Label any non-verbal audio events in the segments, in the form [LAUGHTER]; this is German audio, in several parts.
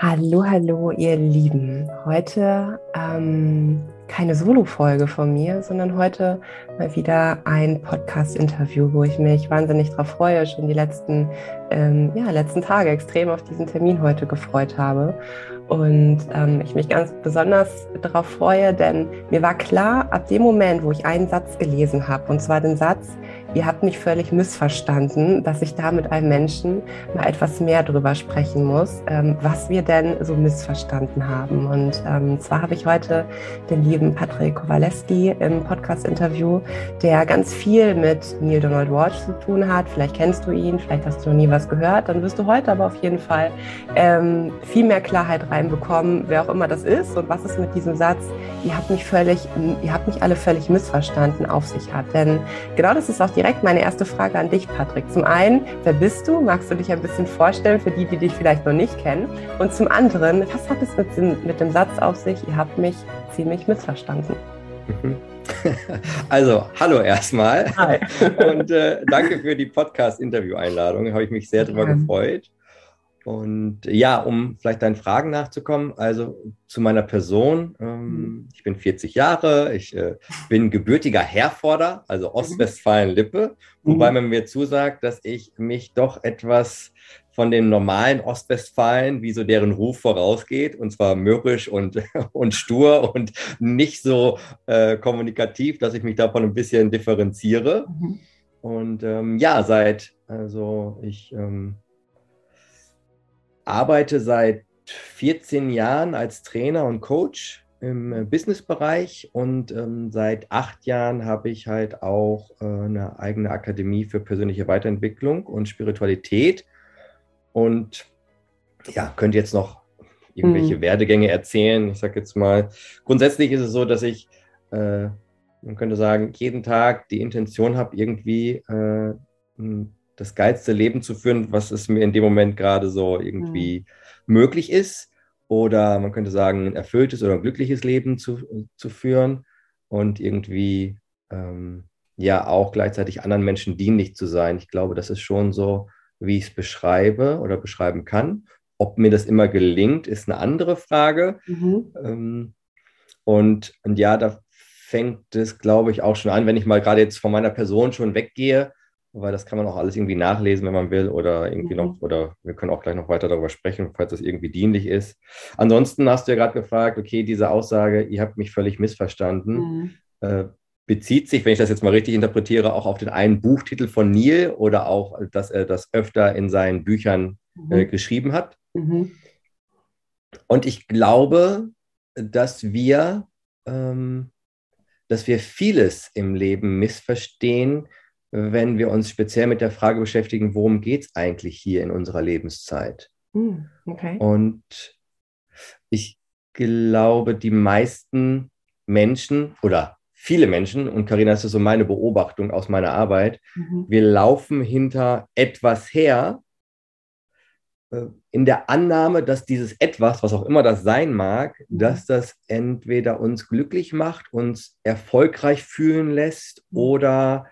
Hallo, hallo, ihr Lieben. Heute ähm, keine Solo-Folge von mir, sondern heute mal wieder ein Podcast-Interview, wo ich mich wahnsinnig darauf freue, schon die letzten, ähm, ja, letzten Tage extrem auf diesen Termin heute gefreut habe. Und ähm, ich mich ganz besonders darauf freue, denn mir war klar, ab dem Moment, wo ich einen Satz gelesen habe, und zwar den Satz, ihr habt mich völlig missverstanden, dass ich da mit einem Menschen mal etwas mehr drüber sprechen muss, ähm, was wir denn so missverstanden haben. Und ähm, zwar habe ich heute den lieben Patrick Kowaleski im Podcast-Interview, der ganz viel mit Neil Donald Walsh zu tun hat. Vielleicht kennst du ihn, vielleicht hast du noch nie was gehört. Dann wirst du heute aber auf jeden Fall ähm, viel mehr Klarheit reinbekommen, wer auch immer das ist und was es mit diesem Satz, ihr habt mich völlig, ihr habt mich alle völlig missverstanden, auf sich hat. Denn genau das ist auch direkt meine erste Frage an dich, Patrick. Zum einen, wer bist du? Magst du dich ein bisschen vorstellen für die, die dich vielleicht noch nicht kennen? Und zum anderen, was hat es mit dem, mit dem Satz auf sich? Ihr habt mich ziemlich missverstanden. [LAUGHS] Also, hallo erstmal. Hi. [LAUGHS] Und äh, danke für die Podcast-Interview-Einladung. Habe ich mich sehr darüber gefreut. Und ja, um vielleicht deinen Fragen nachzukommen, also zu meiner Person. Ähm, mhm. ich bin 40 Jahre, ich äh, bin gebürtiger Herforder, also mhm. Ostwestfalen-Lippe, wobei mhm. man mir zusagt, dass ich mich doch etwas von den normalen Ostwestfalen, wie so deren Ruf vorausgeht, und zwar mürrisch und, [LAUGHS] und stur und nicht so äh, kommunikativ, dass ich mich davon ein bisschen differenziere. Mhm. Und ähm, ja, seit, also ich ähm, arbeite seit 14 Jahren als Trainer und Coach im äh, Businessbereich und ähm, seit acht Jahren habe ich halt auch äh, eine eigene Akademie für persönliche Weiterentwicklung und Spiritualität. Und ja, könnt jetzt noch irgendwelche hm. Werdegänge erzählen. Ich sage jetzt mal, grundsätzlich ist es so, dass ich, äh, man könnte sagen, jeden Tag die Intention habe, irgendwie äh, das geilste Leben zu führen, was es mir in dem Moment gerade so irgendwie mhm. möglich ist. Oder man könnte sagen, ein erfülltes oder ein glückliches Leben zu, zu führen und irgendwie ähm, ja auch gleichzeitig anderen Menschen dienlich zu sein. Ich glaube, das ist schon so, wie ich es beschreibe oder beschreiben kann. Ob mir das immer gelingt, ist eine andere Frage. Mhm. Ähm, und, und ja, da fängt es, glaube ich, auch schon an, wenn ich mal gerade jetzt von meiner Person schon weggehe, weil das kann man auch alles irgendwie nachlesen, wenn man will, oder irgendwie mhm. noch, oder wir können auch gleich noch weiter darüber sprechen, falls das irgendwie dienlich ist. Ansonsten hast du ja gerade gefragt, okay, diese Aussage, ihr habt mich völlig missverstanden, mhm. äh, bezieht sich, wenn ich das jetzt mal richtig interpretiere, auch auf den einen Buchtitel von Neil oder auch, dass er das öfter in seinen Büchern mhm. äh, geschrieben hat. Mhm. Und ich glaube, dass wir, ähm, dass wir vieles im Leben missverstehen, wenn wir uns speziell mit der Frage beschäftigen, worum geht es eigentlich hier in unserer Lebenszeit? Hm, okay. Und ich glaube, die meisten Menschen oder viele Menschen, und Karina, das ist so meine Beobachtung aus meiner Arbeit, mhm. wir laufen hinter etwas her, äh, in der Annahme, dass dieses etwas, was auch immer das sein mag, mhm. dass das entweder uns glücklich macht, uns erfolgreich fühlen lässt mhm. oder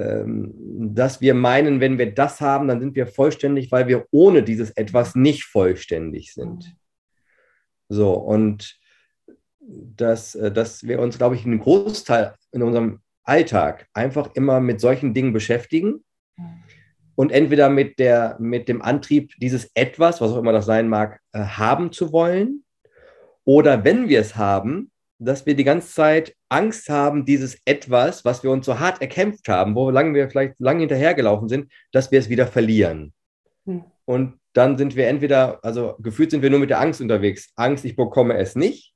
dass wir meinen, wenn wir das haben, dann sind wir vollständig, weil wir ohne dieses etwas nicht vollständig sind. So, und dass, äh, dass wir uns, glaube ich, einen Großteil in unserem Alltag einfach immer mit solchen Dingen beschäftigen und entweder mit, der, mit dem Antrieb, dieses etwas, was auch immer das sein mag, äh, haben zu wollen, oder wenn wir es haben, dass wir die ganze Zeit Angst haben, dieses etwas, was wir uns so hart erkämpft haben, wo lange wir vielleicht lange hinterhergelaufen sind, dass wir es wieder verlieren. Hm. Und dann sind wir entweder, also gefühlt sind wir nur mit der Angst unterwegs. Angst, ich bekomme es nicht.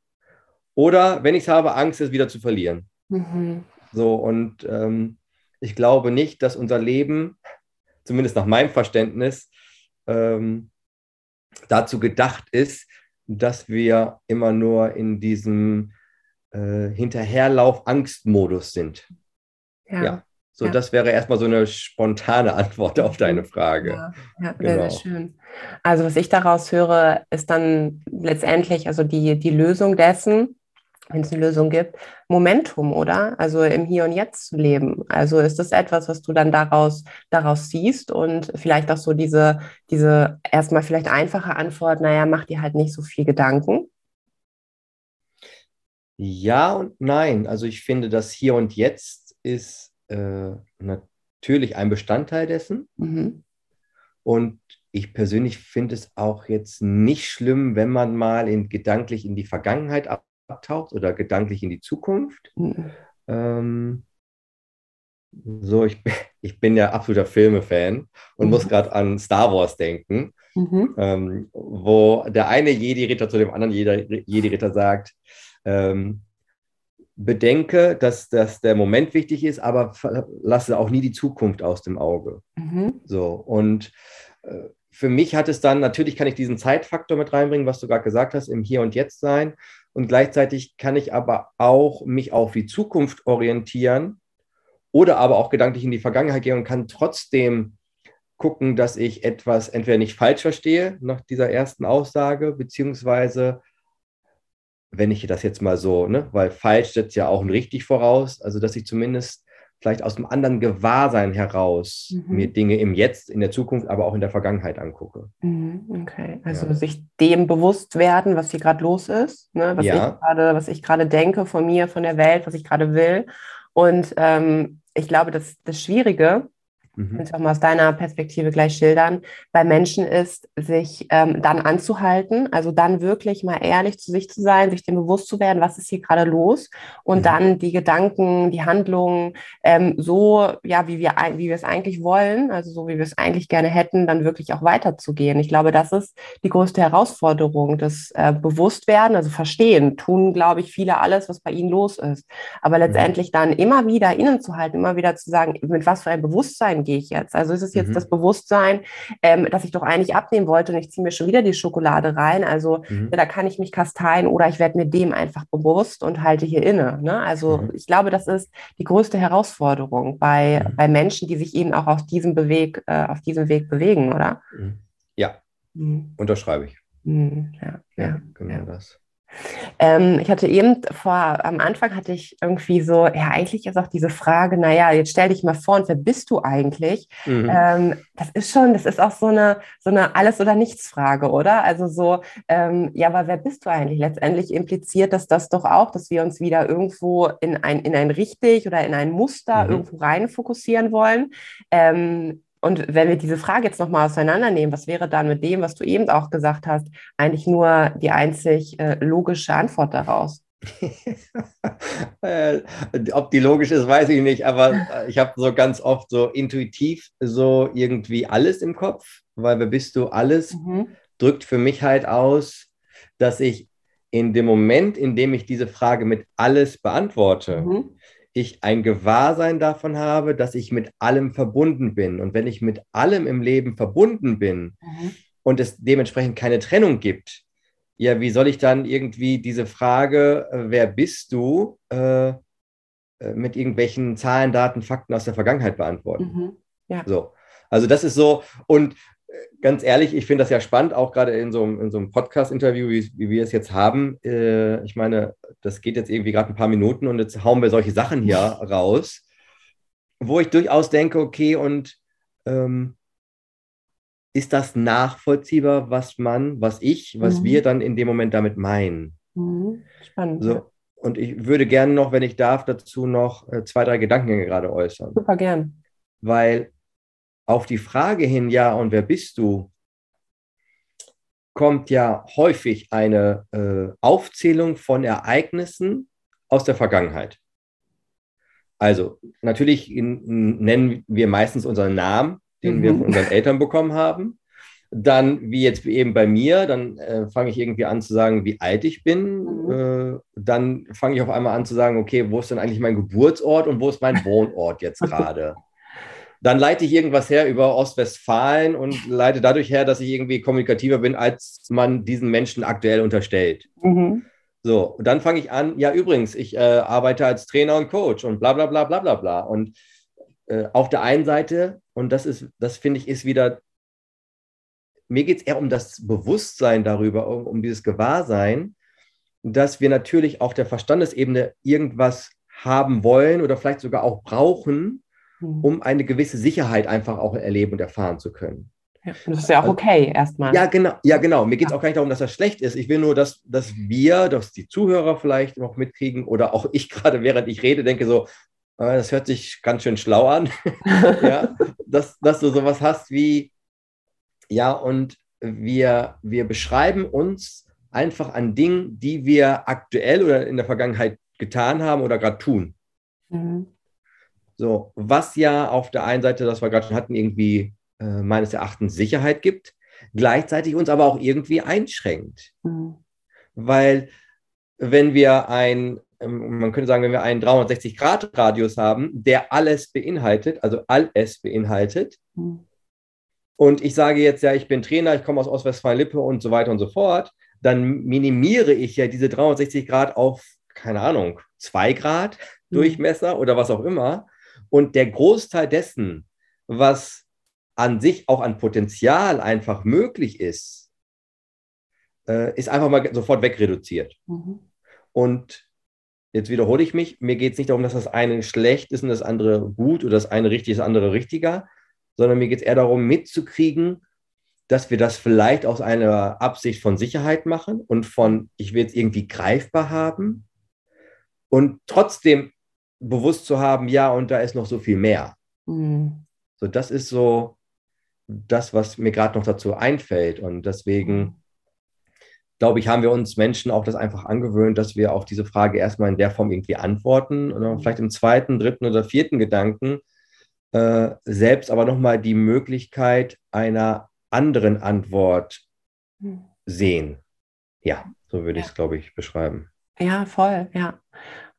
Oder wenn ich es habe, Angst, es wieder zu verlieren. Mhm. So, und ähm, ich glaube nicht, dass unser Leben, zumindest nach meinem Verständnis, ähm, dazu gedacht ist, dass wir immer nur in diesem äh, Hinterherlauf-Angstmodus sind. Ja. ja. So, ja. das wäre erstmal so eine spontane Antwort auf deine Frage. Ja, ja genau. sehr, sehr schön. Also, was ich daraus höre, ist dann letztendlich also die, die Lösung dessen, wenn es eine Lösung gibt, Momentum, oder? Also im Hier und Jetzt zu leben. Also ist das etwas, was du dann daraus, daraus siehst und vielleicht auch so diese, diese erstmal vielleicht einfache Antwort, naja, mach dir halt nicht so viel Gedanken. Ja und nein. Also ich finde, das Hier und Jetzt ist äh, natürlich ein Bestandteil dessen. Mhm. Und ich persönlich finde es auch jetzt nicht schlimm, wenn man mal in, gedanklich in die Vergangenheit abtaucht oder gedanklich in die Zukunft. Mhm. Ähm, so, ich, [LAUGHS] ich bin ja absoluter Filmefan und mhm. muss gerade an Star Wars denken, mhm. ähm, wo der eine Jedi-Ritter zu dem anderen Jedi-Ritter sagt, ähm, bedenke, dass, dass der Moment wichtig ist, aber lasse auch nie die Zukunft aus dem Auge. Mhm. So, und äh, für mich hat es dann, natürlich kann ich diesen Zeitfaktor mit reinbringen, was du gerade gesagt hast, im Hier und Jetzt sein. Und gleichzeitig kann ich aber auch mich auf die Zukunft orientieren oder aber auch gedanklich in die Vergangenheit gehen und kann trotzdem gucken, dass ich etwas entweder nicht falsch verstehe nach dieser ersten Aussage, beziehungsweise wenn ich das jetzt mal so, ne, weil falsch setzt ja auch ein richtig voraus, also dass ich zumindest vielleicht aus einem anderen Gewahrsein heraus mhm. mir Dinge im Jetzt, in der Zukunft, aber auch in der Vergangenheit angucke. Mhm, okay, also ja. sich dem bewusst werden, was hier gerade los ist, ne? was, ja. ich grade, was ich gerade denke von mir, von der Welt, was ich gerade will. Und ähm, ich glaube, dass das Schwierige mhm. kannst du auch mal aus deiner Perspektive gleich schildern, bei Menschen ist, sich ähm, dann anzuhalten, also dann wirklich mal ehrlich zu sich zu sein, sich dem bewusst zu werden, was ist hier gerade los und mhm. dann die Gedanken, die Handlungen ähm, so, ja, wie wir, wie wir es eigentlich wollen, also so wie wir es eigentlich gerne hätten, dann wirklich auch weiterzugehen. Ich glaube, das ist die größte Herausforderung, das äh, Bewusstwerden, also verstehen, tun, glaube ich, viele alles, was bei ihnen los ist. Aber mhm. letztendlich dann immer wieder innezuhalten, immer wieder zu sagen, mit was für ein Bewusstsein gehe ich jetzt? Also ist es jetzt mhm. das Bewusstsein, ähm, dass ich doch eigentlich abnehmen wollte und ich ziehe mir schon wieder die Schokolade rein. Also mhm. ja, da kann ich mich kasteien oder ich werde mir dem einfach bewusst und halte hier inne. Ne? Also mhm. ich glaube, das ist die größte Herausforderung bei, mhm. bei Menschen, die sich eben auch auf diesem, Beweg, äh, auf diesem Weg bewegen, oder? Mhm. Ja, mhm. unterschreibe ich. Ja, ja, genau ja. das. Ähm, ich hatte eben vor, am Anfang hatte ich irgendwie so, ja, eigentlich ist auch diese Frage, naja, jetzt stell dich mal vor und wer bist du eigentlich? Mhm. Ähm, das ist schon, das ist auch so eine, so eine Alles- oder Nichts-Frage, oder? Also so, ähm, ja, aber wer bist du eigentlich? Letztendlich impliziert das das doch auch, dass wir uns wieder irgendwo in ein, in ein richtig oder in ein Muster mhm. irgendwo rein fokussieren wollen. Und wenn wir diese Frage jetzt nochmal auseinandernehmen, was wäre dann mit dem, was du eben auch gesagt hast, eigentlich nur die einzig äh, logische Antwort daraus? [LAUGHS] Äh, ob die logisch ist, weiß ich nicht, aber äh, ich habe so ganz oft so intuitiv so irgendwie alles im Kopf, weil wer bist du alles, mhm. drückt für mich halt aus, dass ich in dem Moment, in dem ich diese Frage mit alles beantworte, mhm ich ein Gewahrsein davon habe, dass ich mit allem verbunden bin. Und wenn ich mit allem im Leben verbunden bin mhm. und es dementsprechend keine Trennung gibt, ja, wie soll ich dann irgendwie diese Frage, äh, wer bist du, äh, äh, mit irgendwelchen Zahlen, Daten, Fakten aus der Vergangenheit beantworten? Mhm. Ja. So. Also das ist so, und ganz ehrlich, ich finde das ja spannend, auch gerade in so, in so einem Podcast-Interview, wie, wie, wir es jetzt haben. Äh, ich meine, das geht jetzt irgendwie gerade ein paar Minuten und jetzt hauen wir solche Sachen hier [LAUGHS] raus, wo ich durchaus denke, okay, und ähm, ist das nachvollziehbar, was man, was ich, was mhm. wir dann in dem Moment damit meinen? Mhm. Spannend. So, und ich würde gerne noch, wenn ich darf, dazu noch äh, zwei, drei Gedankengänge gerade äußern. Super gern. Weil auf die Frage hin, ja, und wer bist du, kommt ja häufig eine äh, Aufzählung von Ereignissen aus der Vergangenheit. Also natürlich in, nennen wir meistens unseren Namen, den mhm. wir von unseren Eltern bekommen haben. Dann, wie jetzt eben bei mir, dann äh, fange ich irgendwie an zu sagen, wie alt ich bin. Mhm. Äh, dann fange ich auf einmal an zu sagen, okay, wo ist denn eigentlich mein Geburtsort und wo ist mein Wohnort jetzt [LAUGHS] gerade? Dann leite ich irgendwas her über Ostwestfalen und leite dadurch her, dass ich irgendwie kommunikativer bin, als man diesen Menschen aktuell unterstellt. Mhm. So, und dann fange ich an, ja, übrigens, ich äh, arbeite als Trainer und Coach und bla bla bla bla bla bla. Und äh, auf der einen Seite, und das ist, das finde ich, ist wieder, mir geht es eher um das Bewusstsein darüber, um, um dieses Gewahrsein, dass wir natürlich auf der Verstandesebene irgendwas haben wollen oder vielleicht sogar auch brauchen. Um eine gewisse Sicherheit einfach auch erleben und erfahren zu können. Ja, das ist ja auch also okay erstmal. Ja, genau. Ja, genau. Mir geht es auch gar nicht darum, dass das schlecht ist. Ich will nur, dass, dass wir, dass die Zuhörer vielleicht noch mitkriegen oder auch ich [LAUGHS] gerade, während ich rede, denke so, äh, das hört sich ganz schön schlau an. [LAUGHS] ja, dass, dass du sowas hast wie, ja, und wir, wir beschreiben uns einfach an Dingen, die wir aktuell oder in der Vergangenheit getan haben oder gerade tun. Mhm. So, was ja auf der einen Seite, das wir gerade schon hatten, irgendwie äh, meines Erachtens Sicherheit gibt, gleichzeitig uns aber auch irgendwie einschränkt. Mhm. Weil wenn wir ein, ähm, man könnte sagen, wenn wir einen 360-Grad-Radius haben, der alles beinhaltet, also alles beinhaltet, mhm. und ich sage jetzt, ja, ich bin Trainer, ich komme aus Ostwestfalen-Lippe und so weiter und so fort, dann minimiere ich ja diese 360 Grad auf, keine Ahnung, 2 Grad mhm. Durchmesser oder was auch immer. Und der Großteil dessen, was an sich auch an Potenzial einfach möglich ist, äh, ist einfach mal sofort wegreduziert. Mhm. Und jetzt wiederhole ich mich, mir geht es nicht darum, dass das eine schlecht ist und das andere gut oder das eine richtig, das andere richtiger, sondern mir geht es eher darum, mitzukriegen, dass wir das vielleicht aus einer Absicht von Sicherheit machen und von, ich will es irgendwie greifbar haben und trotzdem bewusst zu haben, ja, und da ist noch so viel mehr. Mhm. So, das ist so das, was mir gerade noch dazu einfällt. Und deswegen glaube ich, haben wir uns Menschen auch das einfach angewöhnt, dass wir auf diese Frage erstmal in der Form irgendwie antworten und dann vielleicht im zweiten, dritten oder vierten Gedanken äh, selbst aber nochmal die Möglichkeit einer anderen Antwort hm. sehen. Ja, so würde ja. ich es, glaube ich, beschreiben. Ja, voll, ja.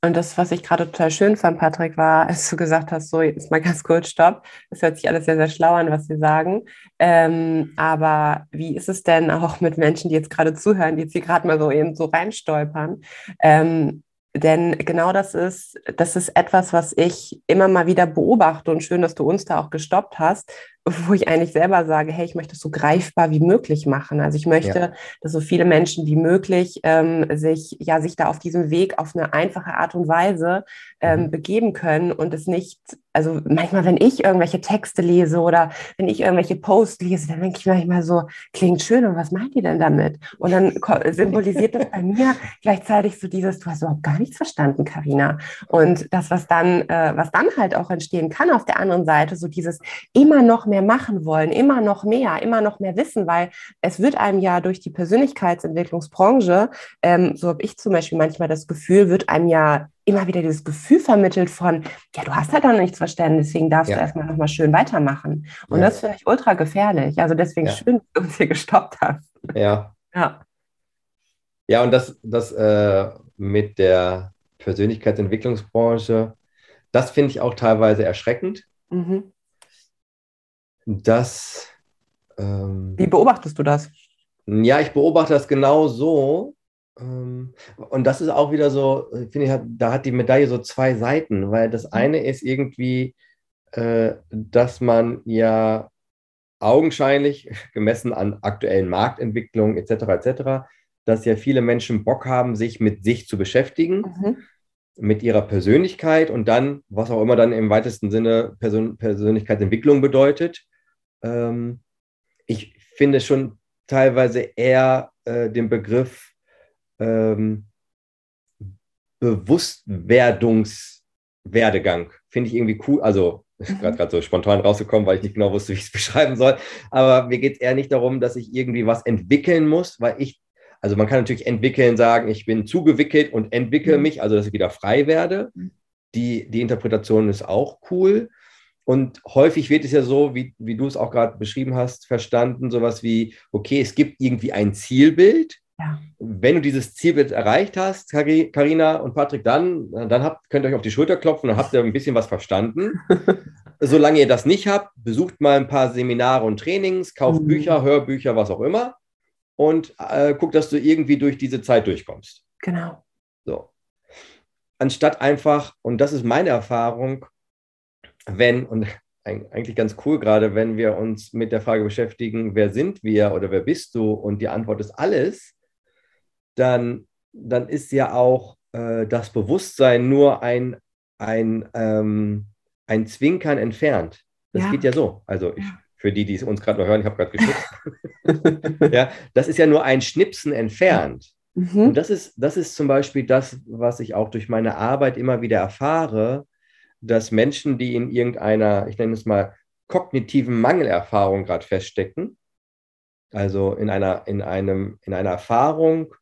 Und das, was ich gerade total schön fand, Patrick, war, [LAUGHS] als du gesagt hast, so jetzt mal ganz kurz, stopp. Das hört sich alles sehr, sehr schlau an, was Sie sagen. Ähm, aber wie ist es denn auch mit Menschen, die jetzt gerade zuhören, die jetzt hier gerade mal so eben so reinstolpern? Ähm, denn genau das ist, das ist etwas, was ich immer mal wieder beobachte und schön, dass du uns da auch gestoppt hast, wo ich eigentlich selber sage, hey, ich möchte es so greifbar wie möglich machen. Also ich möchte, ja. dass so viele Menschen wie möglich ähm, sich, ja, sich da auf diesem Weg auf eine einfache Art und Weise ähm, mhm. begeben können und es nicht, also manchmal, wenn ich irgendwelche Texte lese oder wenn ich irgendwelche Posts lese, dann denke ich manchmal so, klingt schön und was meint ihr denn damit? Und dann symbolisiert das bei [LAUGHS] mir gleichzeitig so dieses, du hast überhaupt gar nichts verstanden, Karina. Und das, was dann, äh, was dann halt auch entstehen kann auf der anderen Seite, so dieses immer noch mehr mehr machen wollen, immer noch mehr, immer noch mehr wissen, weil es wird einem ja durch die Persönlichkeitsentwicklungsbranche, ähm, so habe ich zum Beispiel manchmal das Gefühl, wird einem ja immer wieder dieses Gefühl vermittelt von, ja, du hast halt noch nichts verstanden, deswegen darfst ja. du erstmal nochmal schön weitermachen. Und ja. das finde ich ultra gefährlich. Also deswegen ja. schön, dass du uns hier gestoppt hast. Ja. Ja. Ja, und das, das äh, mit der Persönlichkeitsentwicklungsbranche, das finde ich auch teilweise erschreckend. Mhm. Das. Ähm, Wie beobachtest du das? Ja, ich beobachte das genau so. Ähm, und das ist auch wieder so, finde ich, da hat die Medaille so zwei Seiten, weil das mhm. eine ist irgendwie, äh, dass man ja augenscheinlich, [LAUGHS] gemessen an aktuellen Marktentwicklungen etc., etc., dass ja viele Menschen Bock haben, sich mit sich zu beschäftigen. Mhm mit ihrer Persönlichkeit und dann, was auch immer dann im weitesten Sinne Persön Persönlichkeitsentwicklung bedeutet, ähm, ich finde schon teilweise eher äh, den Begriff ähm, Bewusstwerdungswerdegang. Finde ich irgendwie cool. Also, ist gerade mhm. so spontan rausgekommen, weil ich nicht genau wusste, wie ich es [LAUGHS] beschreiben soll. Aber mir geht es eher nicht darum, dass ich irgendwie was entwickeln muss, weil ich, also man kann natürlich entwickeln, sagen, ich bin zugewickelt und entwickle mhm. mich, also dass ich wieder frei werde. Mhm. Die, die Interpretation ist auch cool. Und häufig wird es ja so, wie, wie du es auch gerade beschrieben hast, verstanden, sowas wie, okay, es gibt irgendwie ein Zielbild. Ja. Wenn du dieses Zielbild erreicht hast, Karina und Patrick, dann, dann habt, könnt ihr euch auf die Schulter klopfen und habt ihr ein bisschen was verstanden. [LAUGHS] Solange ihr das nicht habt, besucht mal ein paar Seminare und Trainings, kauft mhm. Bücher, Hörbücher, was auch immer und äh, guck, dass du irgendwie durch diese Zeit durchkommst. Genau. So. Anstatt einfach, und das ist meine Erfahrung, wenn, und eigentlich ganz cool gerade, wenn wir uns mit der Frage beschäftigen, wer sind wir oder wer bist du und die Antwort ist alles, dann dann ist ja auch äh, das Bewusstsein nur ein, ein, ähm, ein Zwinkern entfernt. Das ja. geht ja so. Also ich, für die, die es uns gerade noch hören, ich habe gerade geschnipst. [LAUGHS] ja, das ist ja nur ein Schnipsen entfernt. Mhm. Und das ist, das ist zum Beispiel das, was ich auch durch meine Arbeit immer wieder erfahre, dass Menschen, die in irgendeiner, ich nenne es mal, kognitiven Mangelerfahrung gerade feststecken, also in einer, in einem, in einer Erfahrung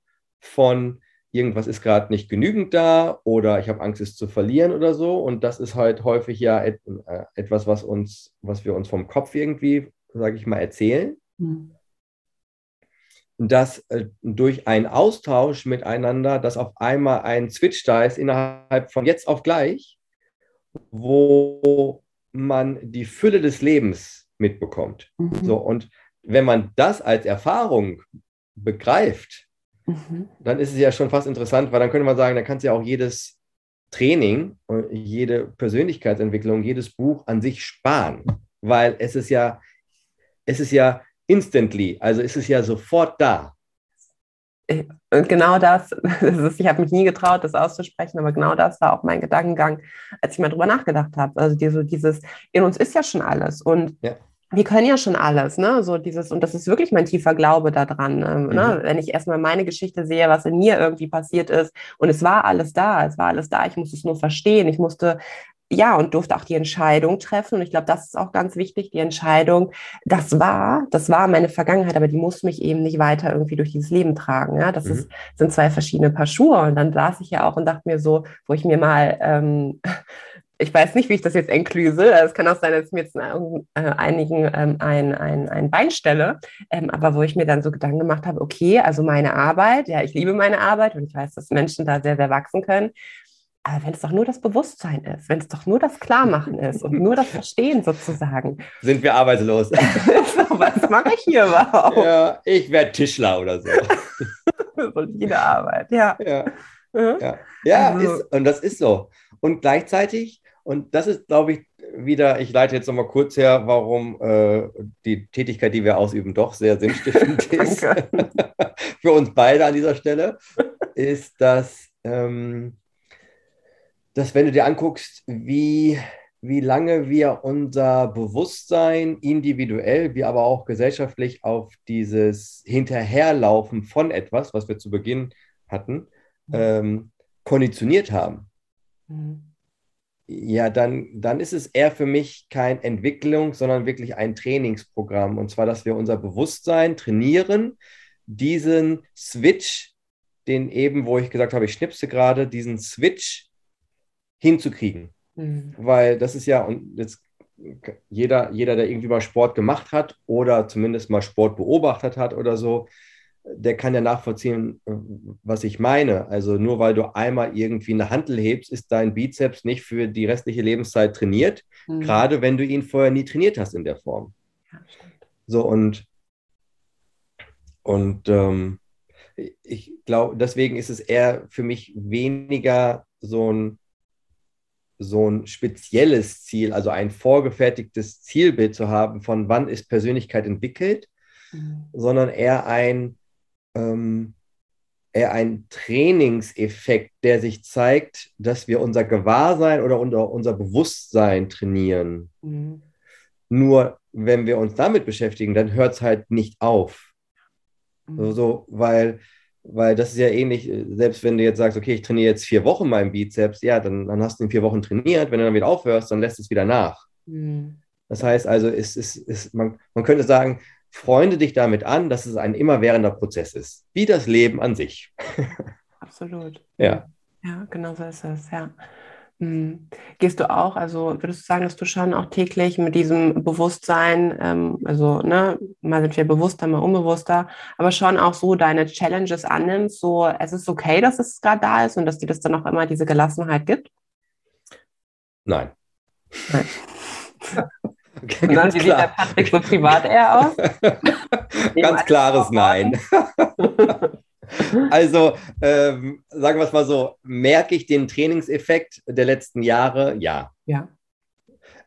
von irgendwas ist gerade nicht genügend da oder ich habe Angst, es zu verlieren oder so. Und das ist halt häufig ja et, äh, etwas, was uns, was wir uns vom Kopf irgendwie, sage ich mal, erzählen. Mhm. Dass äh, durch einen Austausch miteinander, dass auf einmal ein Switch da ist innerhalb von jetzt auf gleich, wo man die Fülle des Lebens mitbekommt. Mhm. So, und wenn man das als Erfahrung begreift, mhm. dann ist es ja schon fast interessant, weil dann könnte man sagen, dann kannst du ja auch jedes Training, jede Persönlichkeitsentwicklung, jedes Buch an sich sparen, weil es ist ja, es ist ja instantly, also es ist ja sofort da. Und genau das, [LAUGHS] ich habe mich nie getraut, das auszusprechen, aber genau das war auch mein Gedankengang, als ich mal drüber nachgedacht habe. Also die, so dieses, in uns ist ja schon alles. Und ja wir können ja schon alles, ne? So dieses, und das ist wirklich mein tiefer Glaube daran. Ähm, ne? mhm. ne? Wenn ich erstmal meine Geschichte sehe, was in mir irgendwie passiert ist, und es war alles da, es war alles da, ich musste es nur verstehen, ich musste ja, und durfte auch die Entscheidung treffen. Und ich glaube, das ist auch ganz wichtig, die Entscheidung, das war, das war meine Vergangenheit, aber die muss mich eben nicht weiter irgendwie durch dieses Leben tragen. Ja, das mhm. ist, sind zwei verschiedene Paar Schuhe. Und dann saß ich ja auch und dachte mir so, wo ich mir mal ähm, ich weiß nicht, wie ich das jetzt entklüse. Es kann auch sein, dass ich mir jetzt äh, einigen ähm, ein, ein, ein Bein stelle. Ähm, aber wo ich mir dann so Gedanken gemacht habe, okay, also meine Arbeit, ja, ich liebe meine Arbeit und ich weiß, dass Menschen da sehr, sehr wachsen können. Aber wenn es doch nur das Bewusstsein ist, wenn es doch nur das Klarmachen ist und nur das Verstehen sozusagen. Sind wir arbeitslos. [LAUGHS] so, was mache ich hier überhaupt? Ja, ich werde Tischler oder so. [LAUGHS] Solide Arbeit, ja. Ja, mhm. ja. ja also, ist, und das ist so. Und gleichzeitig und das ist, glaube ich, wieder, ich leite jetzt nochmal kurz her, warum äh, die Tätigkeit, die wir ausüben, doch sehr sinnstiftend [LAUGHS] ist. [LAUGHS] Für uns beide an dieser Stelle, ist, dass, ähm, dass wenn du dir anguckst, wie, wie lange wir unser Bewusstsein individuell, wie aber auch gesellschaftlich auf dieses Hinterherlaufen von etwas, was wir zu Beginn hatten, mhm. ähm, konditioniert haben. Mhm ja, dann, dann ist es eher für mich kein Entwicklung, sondern wirklich ein Trainingsprogramm. Und zwar, dass wir unser Bewusstsein trainieren, diesen Switch, den eben, wo ich gesagt habe, ich schnipse gerade, diesen Switch hinzukriegen. Mhm. Weil das ist ja, und jetzt jeder, jeder, der irgendwie mal Sport gemacht hat oder zumindest mal Sport beobachtet hat oder so, der kann ja nachvollziehen, äh, was ich meine. Also nur weil du einmal irgendwie eine Hantel hebst, ist dein Bizeps nicht für die restliche Lebenszeit trainiert, mhm. gerade wenn du ihn vorher nie trainiert hast in der Form. So und, und ähm, ich glaube, deswegen ist es eher für mich weniger so ein, so ein spezielles Ziel, also ein vorgefertigtes Zielbild zu haben, von wann ist Persönlichkeit entwickelt, mhm. sondern eher ein, ähm, eher ein Trainingseffekt, der sich zeigt, dass wir unser Gewahrsein oder unser Bewusstsein trainieren. Mhm. Nur wenn wir uns damit beschäftigen, dann hört es halt nicht auf. Mhm. So, so, weil, weil das ist ja ähnlich, selbst wenn du jetzt sagst, okay, ich trainiere jetzt vier Wochen meinen Bizeps, ja, dann, dann hast du ihn vier Wochen trainiert. Wenn du dann wieder aufhörst, dann lässt es wieder nach. Mhm. Das heißt also, es, es, es, man, man könnte sagen, freunde dich damit an, dass es ein immerwährender Prozess ist, wie das Leben an sich. [LAUGHS] Absolut. Ja. Ja, genau so ist es, ja. Hm. Gehst du auch, also würdest du sagen, dass du schon auch täglich mit diesem Bewusstsein, ähm, also ne, mal sind wir bewusster, mal unbewusster, aber schon auch so deine Challenges annimmst, so es ist okay, dass es gerade da ist und dass dir das dann auch immer diese Gelassenheit gibt? Nein. Nein. [LAUGHS] Okay, Und dann, wie sieht der Patrick so privat eher aus? [LAUGHS] ganz klares Nein. [LAUGHS] also, ähm, sagen wir es mal so, merke ich den Trainingseffekt der letzten Jahre? Ja. Ja.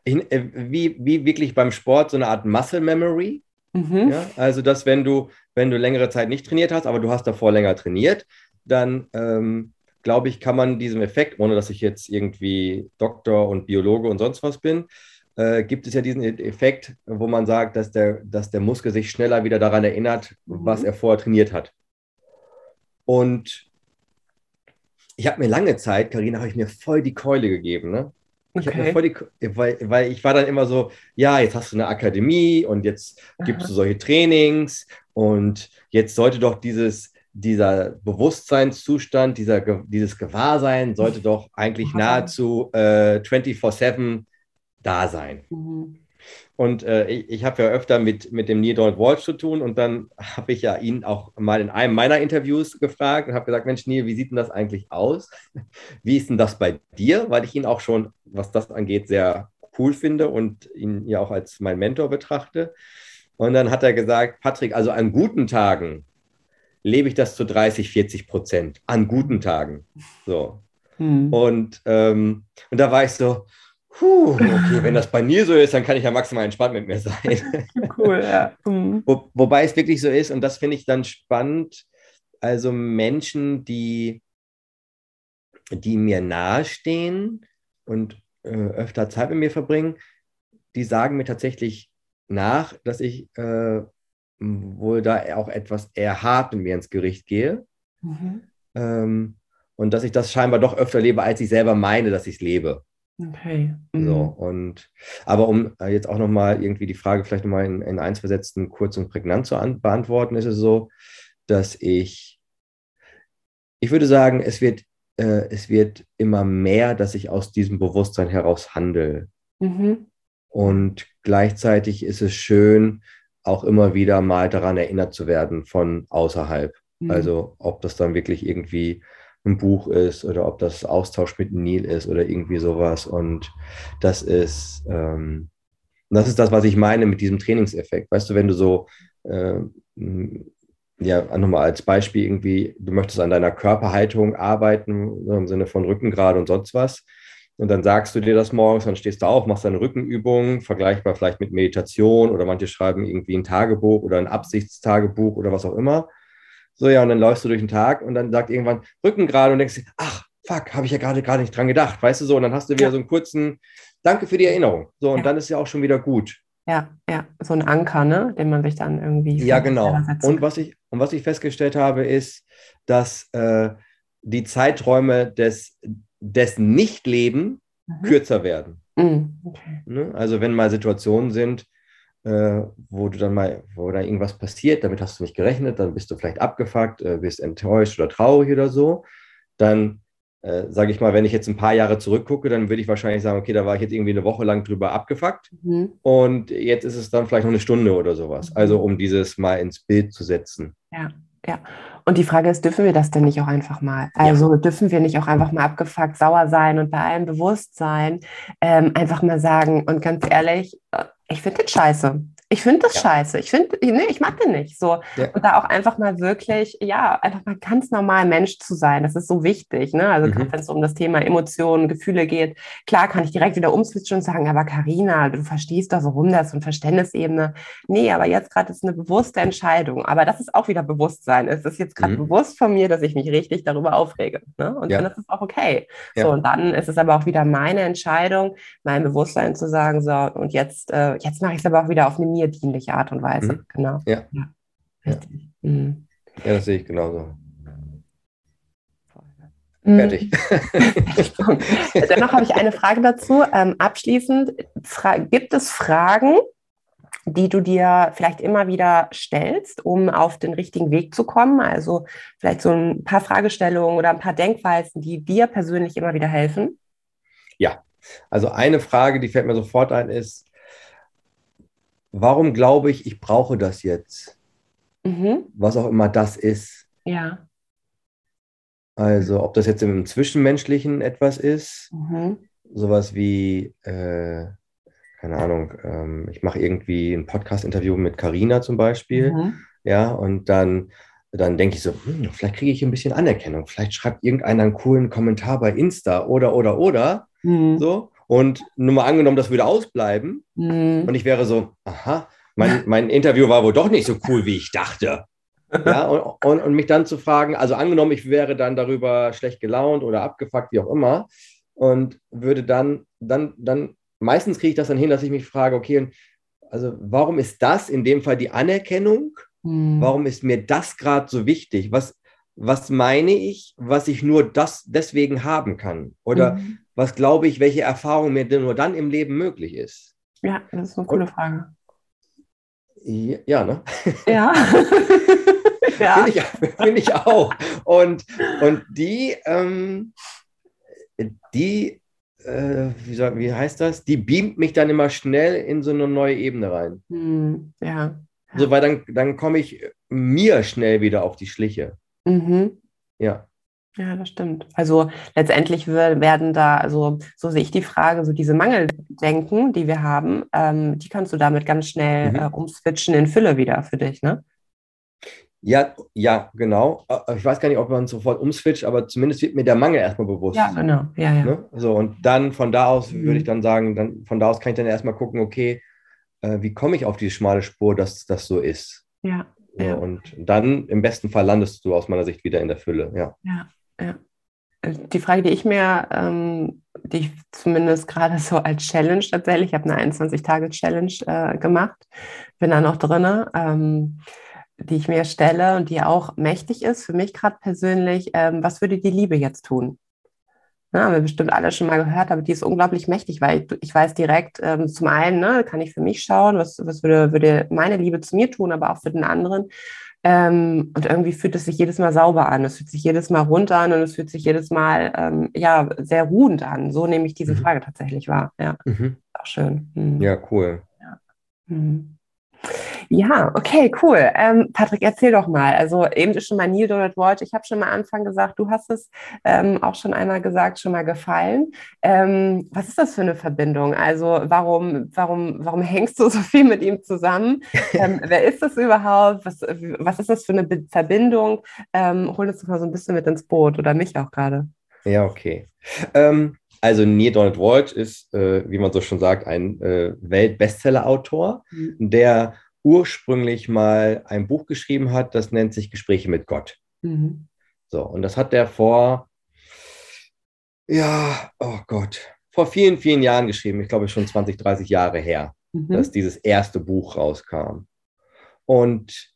Ich, äh, wie, wie wirklich beim Sport so eine Art Muscle Memory. Mhm. Ja? Also, dass wenn du, wenn du längere Zeit nicht trainiert hast, aber du hast davor länger trainiert, dann ähm, glaube ich, kann man diesem Effekt, ohne dass ich jetzt irgendwie Doktor und Biologe und sonst was bin, äh, gibt es ja diesen e-, Effekt, wo man sagt, dass der, dass der Muskel sich schneller wieder daran erinnert, mhm. was er vorher trainiert hat. Und ich habe mir lange Zeit, Karina, habe ich mir voll die Keule gegeben. Ne? Ich okay. voll die, weil, weil ich war dann immer so, ja, jetzt hast du eine Akademie und jetzt gibst du solche Trainings und jetzt sollte doch dieses, dieser Bewusstseinszustand, dieser, dieses Gewahrsein sollte doch eigentlich nahezu äh, 24-7 da sein. Mhm. Und äh, ich, ich habe ja öfter mit, mit dem Neil Donald Walsh zu tun und dann habe ich ja ihn auch mal in einem meiner Interviews gefragt und habe gesagt, Mensch Neil, wie sieht denn das eigentlich aus? Wie ist denn das bei dir? Weil ich ihn auch schon, was das angeht, sehr cool finde und ihn ja auch als mein Mentor betrachte. Und dann hat er gesagt, Patrick, also an guten Tagen lebe ich das zu 30, 40 Prozent. An guten Tagen. So. Hm. Und, ähm, und da war ich so, Puh, okay, wenn das bei mir so ist, dann kann ich ja maximal entspannt mit mir sein. [LAUGHS] Cool, ja. Mhm. Wo, wobei es wirklich so ist, und das finde ich dann spannend, also Menschen, die, die mir nahestehen und äh, öfter Zeit mit mir verbringen, die sagen mir tatsächlich nach, dass ich äh, wohl da auch etwas eher hart mit mir ins Gericht gehe. Mhm. Ähm, und dass ich das scheinbar doch öfter lebe, als ich selber meine, dass ich es lebe. Okay. Mhm. So, und aber um äh, jetzt auch nochmal irgendwie die Frage vielleicht nochmal in, in eins versetzten kurz und prägnant zu an, beantworten, ist es so, dass ich, ich würde sagen, es wird, äh, es wird immer mehr, dass ich aus diesem Bewusstsein heraus handle. Mhm. Und gleichzeitig ist es schön, auch immer wieder mal daran erinnert zu werden von außerhalb. Mhm. Also ob das dann wirklich irgendwie ein Buch ist oder ob das Austausch mit Neil ist oder irgendwie sowas. Und das ist, ähm, das ist das, was ich meine mit diesem Trainingseffekt. Weißt du, wenn du so, äh, ja, nochmal als Beispiel irgendwie, du möchtest an deiner Körperhaltung arbeiten, im Sinne von Rückengrad und sonst was. Und dann sagst du dir das morgens, dann stehst du auf, machst deine Rückenübungen, vergleichbar vielleicht mit Meditation oder manche schreiben irgendwie ein Tagebuch oder ein Absichtstagebuch oder was auch immer. So, ja, und dann läufst du durch den Tag und dann sagt irgendwann Rücken gerade und denkst, ach, fuck, habe ich ja gerade gar nicht dran gedacht, weißt du so, und dann hast du wieder ja. so einen kurzen Danke für die Erinnerung. So, und ja. dann ist ja auch schon wieder gut. Ja, ja, so ein Anker, ne, den man sich dann irgendwie. Ja, genau. Und was ich, und was ich festgestellt habe, ist, dass äh, die Zeiträume des, des Nichtleben mhm. kürzer werden. Mhm. Okay. Ne? Also wenn mal Situationen sind, äh, wo du dann mal, wo da irgendwas passiert, damit hast du nicht gerechnet, dann bist du vielleicht abgefuckt, äh, bist enttäuscht oder traurig oder so, dann äh, sage ich mal, wenn ich jetzt ein paar Jahre zurückgucke, dann würde ich wahrscheinlich sagen, okay, da war ich jetzt irgendwie eine Woche lang drüber abgefuckt mhm. und jetzt ist es dann vielleicht noch eine Stunde oder sowas. Mhm. Also um dieses mal ins Bild zu setzen. Ja, ja. Und die Frage ist, dürfen wir das denn nicht auch einfach mal? Also ja. dürfen wir nicht auch einfach mal abgefuckt, sauer sein und bei allem Bewusstsein ähm, einfach mal sagen und ganz ehrlich, äh, ich finde das scheiße. Ich finde das ja. scheiße. Ich finde, nee, ich mag den nicht. So. Ja. Und da auch einfach mal wirklich, ja, einfach mal ganz normal Mensch zu sein. Das ist so wichtig. Ne? Also mhm. wenn es um das Thema Emotionen, Gefühle geht, klar kann ich direkt wieder umswitchen und sagen, aber Karina, du verstehst doch, warum das und Verständnisebene. Nee, aber jetzt gerade ist eine bewusste Entscheidung. Aber das ist auch wieder Bewusstsein. Es ist jetzt gerade mhm. bewusst von mir, dass ich mich richtig darüber aufrege. Ne? Und ja. dann ist es auch okay. So, und dann ist es aber auch wieder meine Entscheidung, mein Bewusstsein zu sagen, so, und jetzt, äh, jetzt mache ich es aber auch wieder auf eine mir dienliche Art und Weise. Mhm. Genau. Ja. ja. Richtig. Ja. Mhm. ja, das sehe ich genauso. Mhm. Fertig. [LAUGHS] Dennoch habe ich eine Frage dazu. Ähm, abschließend, gibt es Fragen, die du dir vielleicht immer wieder stellst, um auf den richtigen Weg zu kommen? Also vielleicht so ein paar Fragestellungen oder ein paar Denkweisen, die dir persönlich immer wieder helfen? Ja, also eine Frage, die fällt mir sofort ein, ist, warum glaube ich, ich brauche das jetzt? Mhm. Was auch immer das ist. Ja. Also, ob das jetzt im Zwischenmenschlichen etwas ist, mhm. sowas wie, äh, keine Ahnung, ähm, ich mache irgendwie ein Podcast-Interview mit Carina zum Beispiel, mhm. ja, und dann, dann denke ich so, hm, vielleicht kriege ich ein bisschen Anerkennung, vielleicht schreibt irgendeiner einen coolen Kommentar bei Insta oder, oder, oder, mhm. so. Und nur mal angenommen, das würde ausbleiben. Mhm. Und ich wäre so, aha, mein, mein Interview war wohl doch nicht so cool, wie ich dachte. ja, und, und, und, mich dann zu fragen, also angenommen, ich wäre dann darüber schlecht gelaunt oder abgefuckt, wie auch immer, und würde dann, dann, dann, meistens kriege ich das dann hin, dass ich mich frage, okay, also warum ist das in dem Fall die Anerkennung? Hm. Warum ist mir das gerade so wichtig? Was, was meine ich, was ich nur das deswegen haben kann? Oder mhm. was glaube ich, welche Erfahrung mir denn nur dann im Leben möglich ist? Ja, das ist eine coole Frage. Ja, ja ne? [LAUGHS] Ja. [LAUGHS] ja. Finde ich, find ich, auch. Und, und die, ähm, die äh, wie, soll, wie heißt das? Die beamt mich dann immer schnell in so eine neue Ebene rein. Hm, ja. So, weil dann, dann komme ich mir schnell wieder auf die Schliche. Mhm. Ja. Ja, das stimmt. Also letztendlich werden da, also so sehe ich die Frage, so diese Mangeldenken, die wir haben, ähm, die kannst du damit ganz schnell mhm. äh, umswitchen in Fülle wieder für dich, ne? Ja, ja, genau. Äh, ich weiß gar nicht, ob man sofort umswitcht, aber zumindest wird mir der Mangel erstmal bewusst. Ja, genau. Ja, ja. Ne? So, und dann von da aus mhm. würde ich dann sagen, dann, von da aus kann ich dann erstmal gucken, okay, äh, wie komme ich auf diese schmale Spur, dass das so ist. Ja. So, ja. Und dann im besten Fall landest du aus meiner Sicht wieder in der Fülle. Ja. Ja, ja. Die Frage, die ich mir, ähm, die ich zumindest gerade [LAUGHS] so als Challenge tatsächlich, ich habe eine 21-Tage-Challenge äh, gemacht, bin da noch drin, ähm, die ich mir stelle und die auch mächtig ist, für mich gerade persönlich, ähm, was würde die Liebe jetzt tun? Ne, haben wir bestimmt alle schon mal gehört, aber die ist unglaublich mächtig, weil ich, ich weiß direkt, ähm, zum einen ne, kann ich für mich schauen, was, was würde, würde meine Liebe zu mir tun, aber auch für den anderen. Ähm, und irgendwie fühlt es sich jedes Mal sauber an. Es fühlt sich jedes Mal rund an und es fühlt sich jedes Mal ähm, ja, sehr ruhend an. So nehme ich diese mhm. Frage tatsächlich wahr. Ja, mhm. auch schön. Mhm. Ja, cool. Ja. Mhm. Ja, okay, cool. Ähm, Patrick, erzähl doch mal. Also eben ist schon mal Neil Donald Walsh. Ich habe schon mal Anfang gesagt, du hast es ähm, auch schon einmal gesagt, schon mal gefallen. Ähm, was ist das für eine Verbindung? Also warum, warum, warum hängst du so viel mit ihm zusammen? Ähm, [LAUGHS] wer ist das überhaupt? Was, was ist das für eine Be Verbindung? Ähm, hol uns mal so ein bisschen mit ins Boot oder mich auch gerade. Ja, okay. Ähm, also Neil Donald Walsh ist, äh, wie man so schon sagt, ein äh, Weltbestseller-Autor, mhm. der ursprünglich mal ein Buch geschrieben hat, das nennt sich Gespräche mit Gott. Mhm. So, und das hat er vor, ja, oh Gott, vor vielen, vielen Jahren geschrieben. Ich glaube schon 20, 30 Jahre her, mhm. dass dieses erste Buch rauskam. Und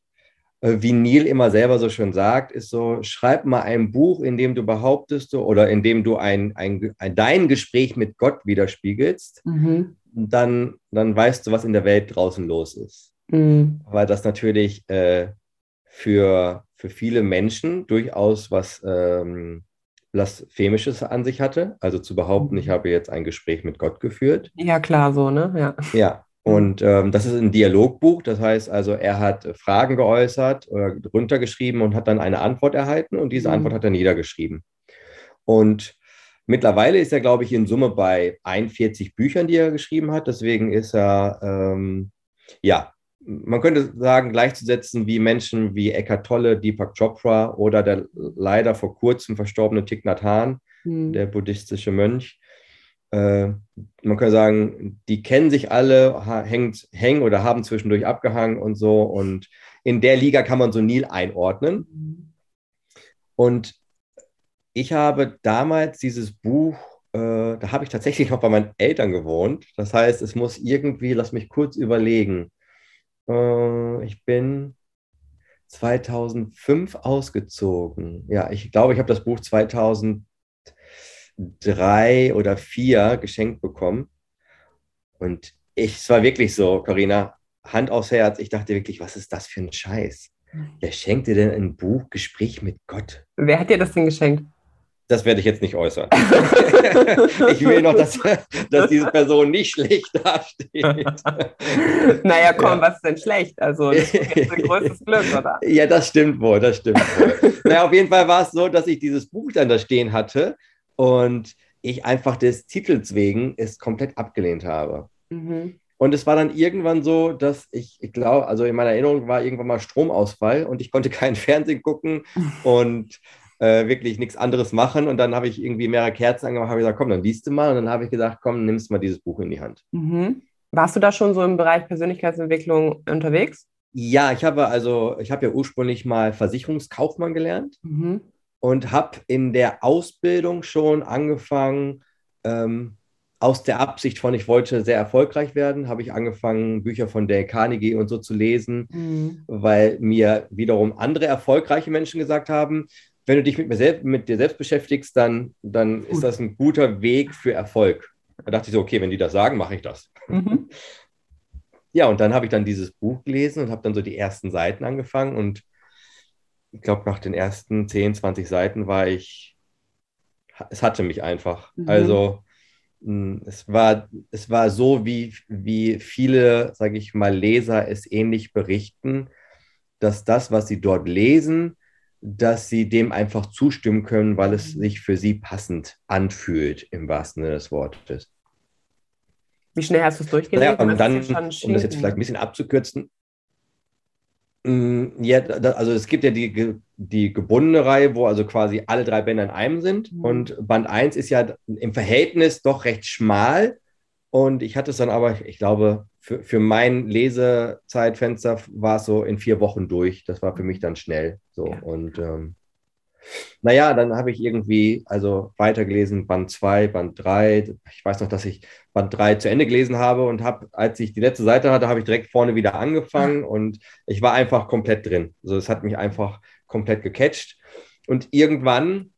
wie Neil immer selber so schön sagt, ist so, schreib mal ein Buch, in dem du behauptest oder in dem du ein, ein, ein dein Gespräch mit Gott widerspiegelst, mhm. dann, dann weißt du, was in der Welt draußen los ist. Mhm. Weil das natürlich äh, für, für viele Menschen durchaus was ähm, Blasphemisches an sich hatte. Also zu behaupten, ich mhm. habe jetzt ein Gespräch mit Gott geführt. Ja, klar, so, ne? Ja. Ja. Und ähm, das ist ein Dialogbuch, das heißt also, er hat Fragen geäußert oder runtergeschrieben und hat dann eine Antwort erhalten und diese mhm. Antwort hat er niedergeschrieben. Und mittlerweile ist er, glaube ich, in Summe bei 41 Büchern, die er geschrieben hat. Deswegen ist er, ähm, ja, man könnte sagen, gleichzusetzen wie Menschen wie Eckhart Tolle, Deepak Chopra oder der leider vor kurzem verstorbene Thich Nhat Hanh, mhm. der buddhistische Mönch. Äh, man könnte sagen, die kennen sich alle, hängt, hängen oder haben zwischendurch abgehangen und so. Und in der Liga kann man so Nil einordnen. Und ich habe damals dieses Buch, äh, da habe ich tatsächlich noch bei meinen Eltern gewohnt. Das heißt, es muss irgendwie, lass mich kurz überlegen, äh, ich bin 2005 ausgezogen. Ja, ich glaube, ich habe das Buch 2003 oder 2004 geschenkt bekommen. Und ich, es war wirklich so, Corinna, Hand aufs Herz, ich dachte wirklich, was ist das für ein Scheiß? Hm. Wer schenkt dir denn ein Buch Gespräch mit Gott? Wer hat dir das denn geschenkt? das werde ich jetzt nicht äußern. [LAUGHS] ich will noch, dass, dass diese Person nicht schlecht dasteht. naja, komm, ja. was ist denn schlecht? Also, das ist ein größtes Glück, oder? Ja, das stimmt wohl, das stimmt wohl. [LAUGHS] naja, auf jeden Fall war es so, dass ich dieses Buch dann da stehen hatte und ich einfach des Titels wegen es komplett abgelehnt habe. Mhm. Und es war dann irgendwann so, dass ich, ich glaube, also in meiner Erinnerung war irgendwann mal Stromausfall und ich konnte [LAUGHS] keinen Fernsehen gucken und äh, wirklich nichts anderes machen. Und dann habe ich irgendwie mehrere Kerzen angemacht, habe gesagt, komm, dann liest du mal. Und dann habe ich gesagt, komm, nimmst mal dieses Buch in die Hand. Mhm. Warst du da schon so im Bereich Persönlichkeitsentwicklung unterwegs? Ja, ich habe also, ich habe ja ursprünglich mal Versicherungskaufmann gelernt mhm. Und habe in der Ausbildung schon angefangen, ähm, aus der Absicht von, ich wollte sehr erfolgreich werden, habe ich angefangen, Bücher von Dale Carnegie und so zu lesen, mhm. weil mir wiederum andere erfolgreiche Menschen gesagt haben, wenn du dich mit, mir selbst, mit dir selbst beschäftigst, dann, dann ist das ein guter Weg für Erfolg. Da dachte ich so, okay, wenn die das sagen, mache ich das. Mhm. [LAUGHS] Ja, und dann habe ich dann dieses Buch gelesen und habe dann so die ersten Seiten angefangen und ich glaube, nach den ersten 10, 20 Seiten war ich, es hatte mich einfach. Mhm. Also hm, es war, es war so, wie, wie viele, sage ich mal, Leser es ähnlich berichten, dass das, was sie dort lesen, dass sie dem einfach zustimmen können, weil es mhm. sich für sie passend anfühlt, im wahrsten Sinne des Wortes. Wie schnell hast du es durchgelesen? Ja, und dann, um das jetzt vielleicht ein bisschen abzukürzen, ja, also es gibt ja die, die gebundene Reihe, wo also quasi alle drei Bände in einem sind. Mhm. Und Band 1 ist ja im Verhältnis doch recht schmal. Und ich hatte es dann aber, ich glaube, für, für mein Lesezeitfenster war es so in vier Wochen durch. Das war für mich dann schnell. So. Ja. Und ähm, naja, dann habe ich irgendwie also weitergelesen, Band 2, Band 3. Ich weiß noch, dass ich Band 3 zu Ende gelesen habe und habe, als ich die letzte Seite hatte, habe ich direkt vorne wieder angefangen und ich war einfach komplett drin. Also es hat mich einfach komplett gecatcht. Und irgendwann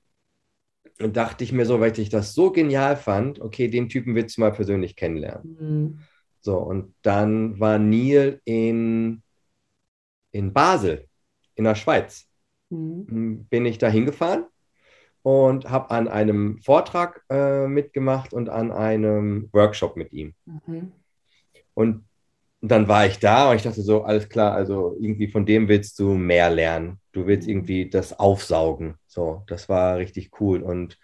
dachte ich mir so, weil ich das so genial fand, okay, den Typen willst du mal persönlich kennenlernen. Mhm. So, und dann war Neil in, in Basel, in der Schweiz mhm. bin ich da hingefahren und habe an einem Vortrag äh, mitgemacht und an einem Workshop mit ihm. Mhm. Und dann war ich da und ich dachte so, alles klar, also irgendwie von dem willst du mehr lernen. Du willst mhm. irgendwie das aufsaugen. So, das war richtig cool. Und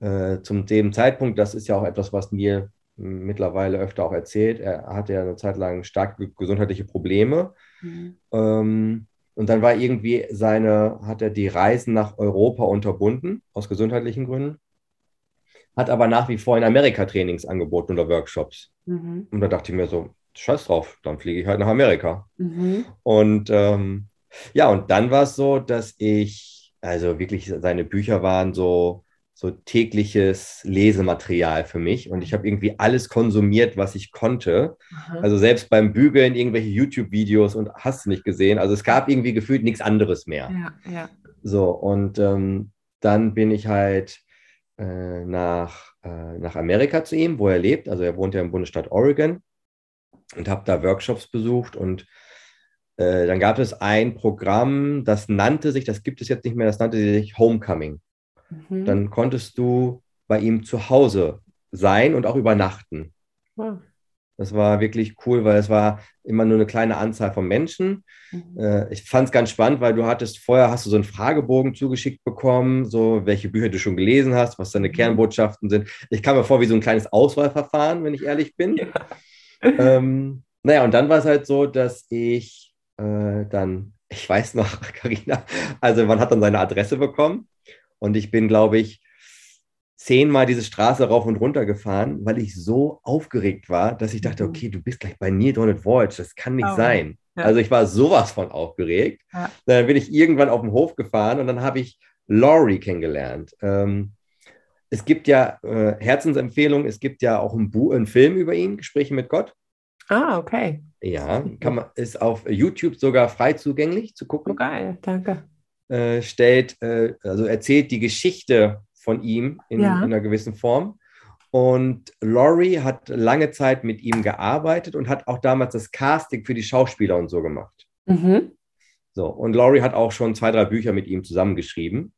äh, zum dem Zeitpunkt, das ist ja auch etwas, was mir mittlerweile öfter auch erzählt. Er hatte ja eine Zeit lang starke gesundheitliche Probleme. Mhm. Ähm, und dann war irgendwie seine, hat er die Reisen nach Europa unterbunden, aus gesundheitlichen Gründen, hat aber nach wie vor in Amerika Trainings angeboten oder Workshops. Mhm. Und da dachte ich mir so, scheiß drauf, dann fliege ich halt nach Amerika. Mhm. Und ähm, ja, und dann war es so, dass ich, also wirklich seine Bücher waren so, so tägliches Lesematerial für mich und ich habe irgendwie alles konsumiert, was ich konnte. Aha. Also selbst beim Bügeln irgendwelche YouTube-Videos und hast du nicht gesehen. Also es gab irgendwie gefühlt nichts anderes mehr. Ja, ja. So, und ähm, dann bin ich halt äh, nach, äh, nach Amerika zu ihm, wo er lebt. Also er wohnt ja im Bundesstaat Oregon und habe da Workshops besucht und äh, dann gab es ein Programm, das nannte sich, das gibt es jetzt nicht mehr, das nannte sich Homecoming. Mhm. Dann konntest du bei ihm zu Hause sein und auch übernachten. Wow. Das war wirklich cool, weil es war immer nur eine kleine Anzahl von Menschen. Mhm. Äh, ich fand es ganz spannend, weil du hattest vorher hast du so einen Fragebogen zugeschickt bekommen, so welche Bücher du schon gelesen hast, was deine mhm. Kernbotschaften sind. Ich kam mir vor wie so ein kleines Auswahlverfahren, wenn ich ehrlich bin. Ja. [LAUGHS] Ähm, naja, und dann war es halt so, dass ich äh, dann, ich weiß noch, [LAUGHS] Karina, also man hat dann seine Adresse bekommen und ich bin, glaube ich, zehnmal diese Straße rauf und runter gefahren, weil ich so aufgeregt war, dass ich dachte, mhm. okay, du bist gleich bei Near Donald Walsh, das kann nicht oh. sein. Ja. Also ich war sowas von aufgeregt. Ja. Dann bin ich irgendwann auf den Hof gefahren und dann habe ich Laurie kennengelernt. Ähm, es gibt ja äh, Herzensempfehlungen, es gibt ja auch ein, Buch, einen Film über ihn, Gespräche mit Gott. Ah, okay. Ja, kann man, ist auf YouTube sogar frei zugänglich zu gucken. Oh, geil, danke. Äh, stellt, äh, also erzählt die Geschichte von ihm in, ja. in, einer gewissen Form. Und Laurie hat lange Zeit mit ihm gearbeitet und hat auch damals das Casting für die Schauspieler und so gemacht. Mhm. So, und Laurie hat auch schon zwei, drei Bücher mit ihm zusammengeschrieben.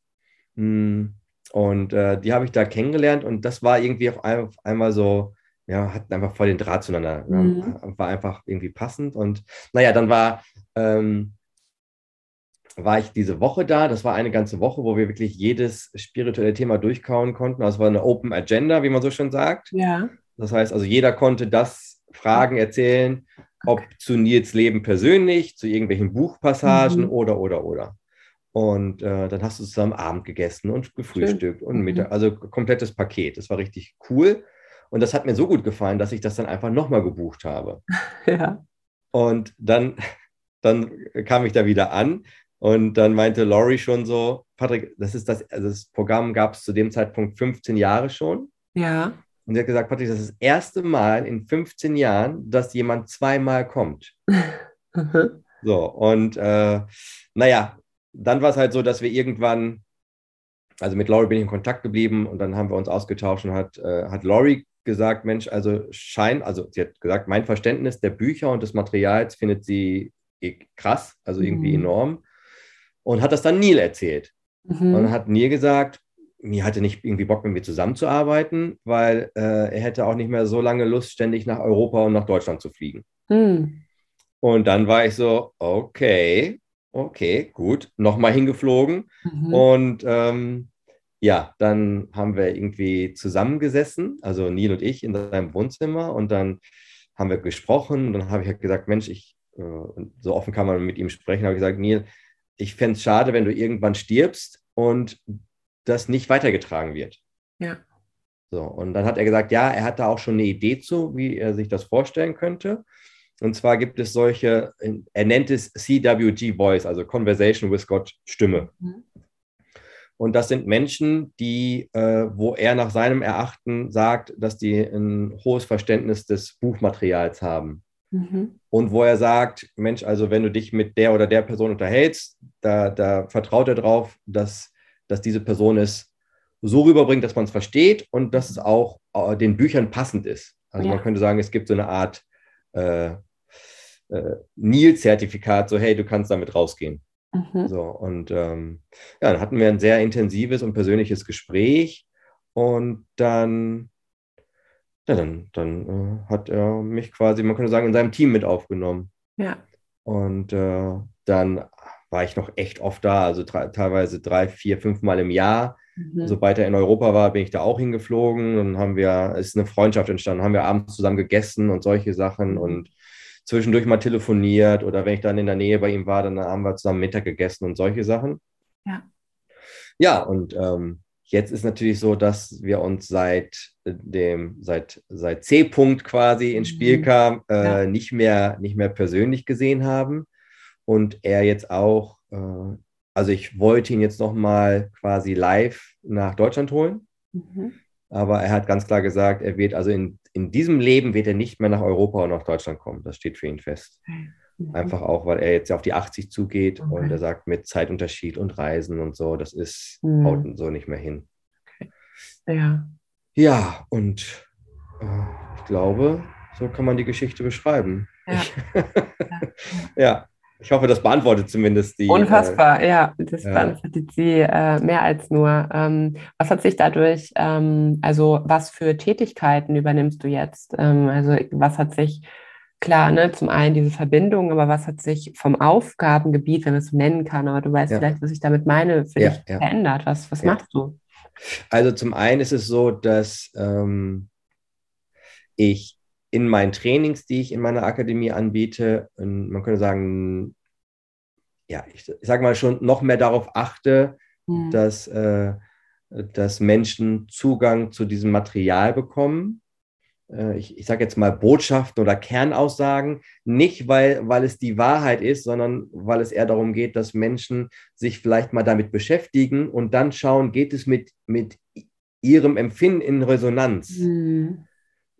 Hm, und äh, die habe ich da kennengelernt und das war irgendwie auf, ein, auf einmal so, ja, hatten einfach voll den Draht zueinander. Mhm. War einfach irgendwie passend. Und naja, dann war ähm, war ich diese Woche da. Das war eine ganze Woche, wo wir wirklich jedes spirituelle Thema durchkauen konnten. Das war eine Open Agenda, wie man so schon sagt. Ja. Das heißt, also jeder konnte das Fragen erzählen, ob zu Nils Leben persönlich, zu irgendwelchen Buchpassagen mhm. oder, oder, oder. Und äh, dann hast du zusammen Abend gegessen und gefrühstückt Schön. und Mittag, mhm. also komplettes Paket. Das war richtig cool. Und das hat mir so gut gefallen, dass ich das dann einfach nochmal gebucht habe. [LAUGHS] ja. Und dann dann kam ich da wieder an und dann meinte Laurie schon so, Patrick, das ist das, also das Programm gab es zu dem Zeitpunkt 15 Jahre schon. Ja. Und sie hat gesagt, Patrick, das ist das erste Mal in 15 Jahren, dass jemand zweimal kommt. [LAUGHS] so, und äh, naja, dann war es halt so, dass wir irgendwann, also mit Laurie bin ich in Kontakt geblieben und dann haben wir uns ausgetauscht und hat, äh, hat Laurie gesagt, Mensch, also scheint, also sie hat gesagt, mein Verständnis der Bücher und des Materials findet sie krass, also irgendwie mhm. enorm. Und hat das dann Neil erzählt. Mhm. Und hat Neil gesagt, mir hatte nicht irgendwie Bock, mit mir zusammenzuarbeiten, weil äh, er hätte auch nicht mehr so lange Lust, ständig nach Europa und nach Deutschland zu fliegen. Mhm. Und dann war ich so, okay, okay, gut, nochmal hingeflogen. Mhm. Und ähm, ja, dann haben wir irgendwie zusammengesessen, also Neil und ich in seinem Wohnzimmer und dann haben wir gesprochen und dann habe ich halt gesagt, Mensch, ich, äh, so offen kann man mit ihm sprechen, habe ich gesagt, Neil, ich fände es schade, wenn du irgendwann stirbst und das nicht weitergetragen wird. Ja. So, und dann hat er gesagt, ja, er hat da auch schon eine Idee zu, wie er sich das vorstellen könnte. Und zwar gibt es solche, er nennt es CWG Voice, also Conversation with God Stimme. Mhm. Und das sind Menschen, die, äh, wo er nach seinem Erachten sagt, dass die ein hohes Verständnis des Buchmaterials haben. Mhm. Und wo er sagt, Mensch, also wenn du dich mit der oder der Person unterhältst, da, da vertraut er drauf, dass, dass diese Person es so rüberbringt, dass man es versteht und dass es auch äh, den Büchern passend ist. Also ja. man könnte sagen, es gibt so eine Art äh, äh, Nil-Zertifikat, so hey, du kannst damit rausgehen. Mhm. So, und ähm, ja, dann hatten wir ein sehr intensives und persönliches Gespräch und dann, ja, dann, dann äh, hat er mich quasi, man könnte sagen, in seinem Team mit aufgenommen. Ja. Und äh, dann war ich noch echt oft da, also teilweise drei, vier, fünf Mal im Jahr. Mhm. Sobald er in Europa war, bin ich da auch hingeflogen. Dann haben wir, ist eine Freundschaft entstanden, haben wir abends zusammen gegessen und solche Sachen. Mhm. Und zwischendurch mal telefoniert oder wenn ich dann in der Nähe bei ihm war, dann haben wir zusammen Mittag gegessen und solche Sachen. Ja. Ja, und ähm, jetzt ist natürlich so, dass wir uns seit dem, seit, seit C-Punkt quasi ins Spiel mhm. kam, äh, ja. nicht, mehr, nicht mehr persönlich gesehen haben. Und er jetzt auch, äh, also ich wollte ihn jetzt nochmal quasi live nach Deutschland holen. Mhm. Aber er hat ganz klar gesagt, er wird also in in diesem Leben wird er nicht mehr nach Europa und nach Deutschland kommen. Das steht für ihn fest. Mhm. Einfach auch, weil er jetzt auf die 80 zugeht okay. und er sagt, mit Zeitunterschied und Reisen und so, das ist, mhm. haut so nicht mehr hin. Okay. Ja. Ja, und äh, ich glaube, so kann man die Geschichte beschreiben. Ja. ja. [LAUGHS] ja. Ich hoffe, das beantwortet zumindest die. Unfassbar, äh, ja, das ja. beantwortet sie äh, mehr als nur. Ähm, was hat sich dadurch, ähm, also was für Tätigkeiten übernimmst du jetzt? Ähm, also was hat sich, klar, ne, zum einen diese Verbindung, aber was hat sich vom Aufgabengebiet, wenn man es so nennen kann, aber du weißt ja. vielleicht, was ich damit meine, für ja, dich verändert? Was, was machst du? Also zum einen ist es so, dass ähm, ich in meinen Trainings, die ich in meiner Akademie anbiete, man könnte sagen, ja, ich, ich sage mal schon noch mehr darauf achte, mhm. dass, äh, dass Menschen Zugang zu diesem Material bekommen. Äh, ich, ich sage jetzt mal Botschaften oder Kernaussagen, nicht weil, weil es die Wahrheit ist, sondern weil es eher darum geht, dass Menschen sich vielleicht mal damit beschäftigen und dann schauen, geht es mit, mit ihrem Empfinden in Resonanz. Mhm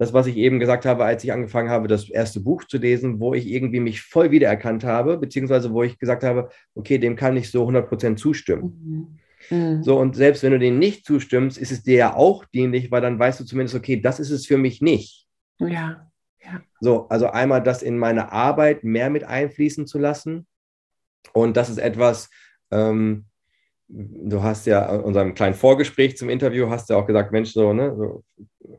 das, was ich eben gesagt habe, als ich angefangen habe, das erste Buch zu lesen, wo ich irgendwie mich voll wiedererkannt habe, beziehungsweise wo ich gesagt habe, okay, dem kann ich so 100% zustimmen. Mhm. Mhm. So, und selbst wenn du dem nicht zustimmst, ist es dir ja auch dienlich, weil dann weißt du zumindest, okay, das ist es für mich nicht. Ja. ja. So, also einmal das in meine Arbeit mehr mit einfließen zu lassen. Und das ist etwas, ähm, du hast ja in unserem kleinen Vorgespräch zum Interview hast ja auch gesagt, Mensch, so, ne, so,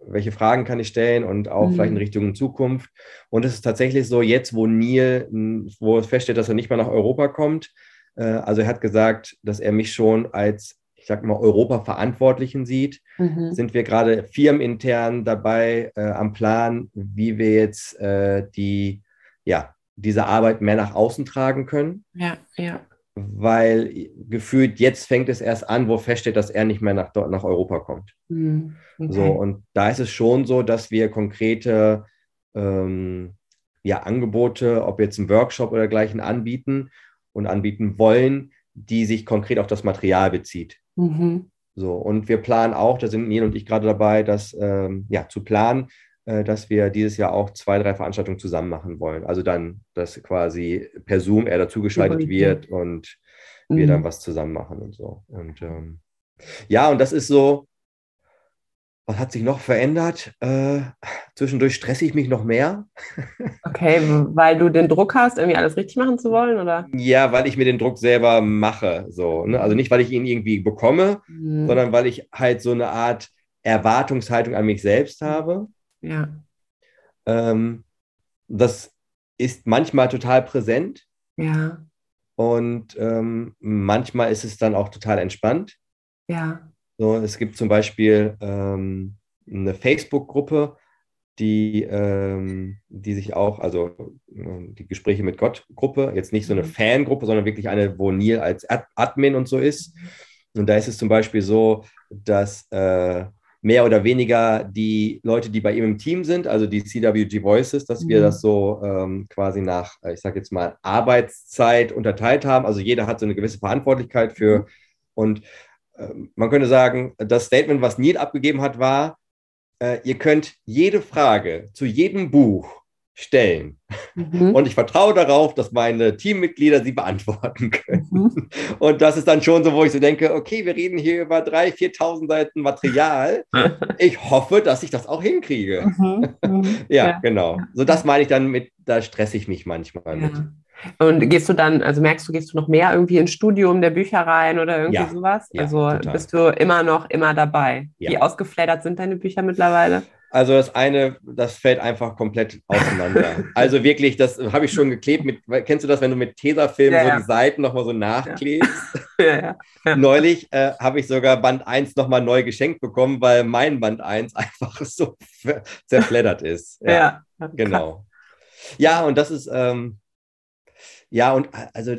welche Fragen kann ich stellen und auch mhm. vielleicht in Richtung Zukunft. Und es ist tatsächlich so, jetzt, wo Neil, wo es feststeht, dass er nicht mehr nach Europa kommt, äh, also er hat gesagt, dass er mich schon als, ich sag mal, Europa-Verantwortlichen sieht, mhm. sind wir gerade firmenintern dabei äh, am Plan, wie wir jetzt äh, die, ja, diese Arbeit mehr nach außen tragen können. Ja, ja weil gefühlt jetzt fängt es erst an, wo feststeht, dass er nicht mehr nach, nach Europa kommt. Mhm. Okay. So, und da ist es schon so, dass wir konkrete ähm, ja, Angebote, ob jetzt ein Workshop oder dergleichen anbieten und anbieten wollen, die sich konkret auf das Material bezieht. Mhm. So, und wir planen auch, da sind Neil und ich gerade dabei, das ähm, ja, zu planen, äh, dass wir dieses Jahr auch zwei, drei Veranstaltungen zusammen machen wollen. Also dann, dass quasi per Zoom er dazugeschaltet wird und mhm. wir dann was zusammen machen und so. Und ähm, ja, und das ist so, was hat sich noch verändert? Äh, zwischendurch stresse ich mich noch mehr. Okay, weil du den Druck hast, irgendwie alles richtig machen zu wollen, oder? Ja, weil ich mir den Druck selber mache. So, ne? Also nicht, weil ich ihn irgendwie bekomme, mhm. sondern weil ich halt so eine Art Erwartungshaltung an mich selbst habe. Ja. Ähm, das ist manchmal total präsent. Ja. Und ähm, manchmal ist es dann auch total entspannt. Ja. So, es gibt zum Beispiel ähm, eine Facebook-Gruppe, die, ähm, die sich auch, also äh, die Gespräche mit Gott-Gruppe, jetzt nicht so eine mhm. Fangruppe, sondern wirklich eine, wo Neil als Ad Admin und so ist. Und da ist es zum Beispiel so, dass äh, mehr oder weniger die Leute, die bei ihm im Team sind, also die CWG Voices, dass mhm. wir das so ähm, quasi nach, äh, ich sage jetzt mal, Arbeitszeit unterteilt haben. Also jeder hat so eine gewisse Verantwortlichkeit für mhm. und man könnte sagen, das Statement, was Neil abgegeben hat, war, äh, ihr könnt jede Frage zu jedem Buch stellen. Mhm. Und ich vertraue darauf, dass meine Teammitglieder sie beantworten können. Mhm. [LAUGHS] Und das ist dann schon so, wo ich so denke, okay, wir reden hier über 3.000, 4.000 Seiten Material. [LAUGHS] Ich hoffe, dass ich das auch hinkriege. Mhm. mhm. [LAUGHS] ja, ja, genau. So das meine ich dann mit, da stresse ich mich manchmal ja. mit. Und gehst du dann, also merkst du, gehst du noch mehr irgendwie ins Studium der Büchereien oder irgendwie ja, sowas? Ja, also total. bist du immer noch immer dabei. Ja. Wie ausgeflattert sind deine Bücher mittlerweile? Also das eine, das fällt einfach komplett auseinander. [LAUGHS] also wirklich, das habe ich schon geklebt. Mit, kennst du das, wenn du mit Tesafilm ja, so die Seiten nochmal so nachklebst? [LAUGHS] Ja. ja, Neulich äh, habe ich sogar Band 1 nochmal neu geschenkt bekommen, weil mein Band 1 [LAUGHS] einfach so zerfleddert ist. Ja, genau. Ja, und das ist, ähm, ja, und also,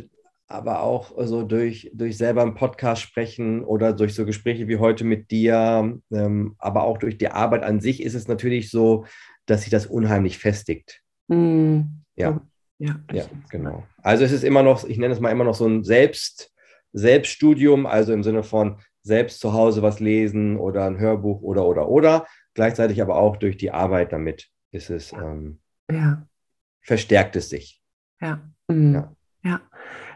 aber auch so durch, durch selber einen Podcast sprechen oder durch so Gespräche wie heute mit dir, ähm, aber auch durch die Arbeit an sich ist es natürlich so, dass sich das unheimlich festigt. Mm. Ja. Ja, ja genau. Also es ist immer noch, ich nenne es mal immer noch so ein Selbst, Selbststudium, also im Sinne von selbst zu Hause was lesen oder ein Hörbuch oder oder oder. Gleichzeitig aber auch durch die Arbeit damit ist es, ähm, ja. verstärkt es sich. Ja. Mhm. Ja. ja.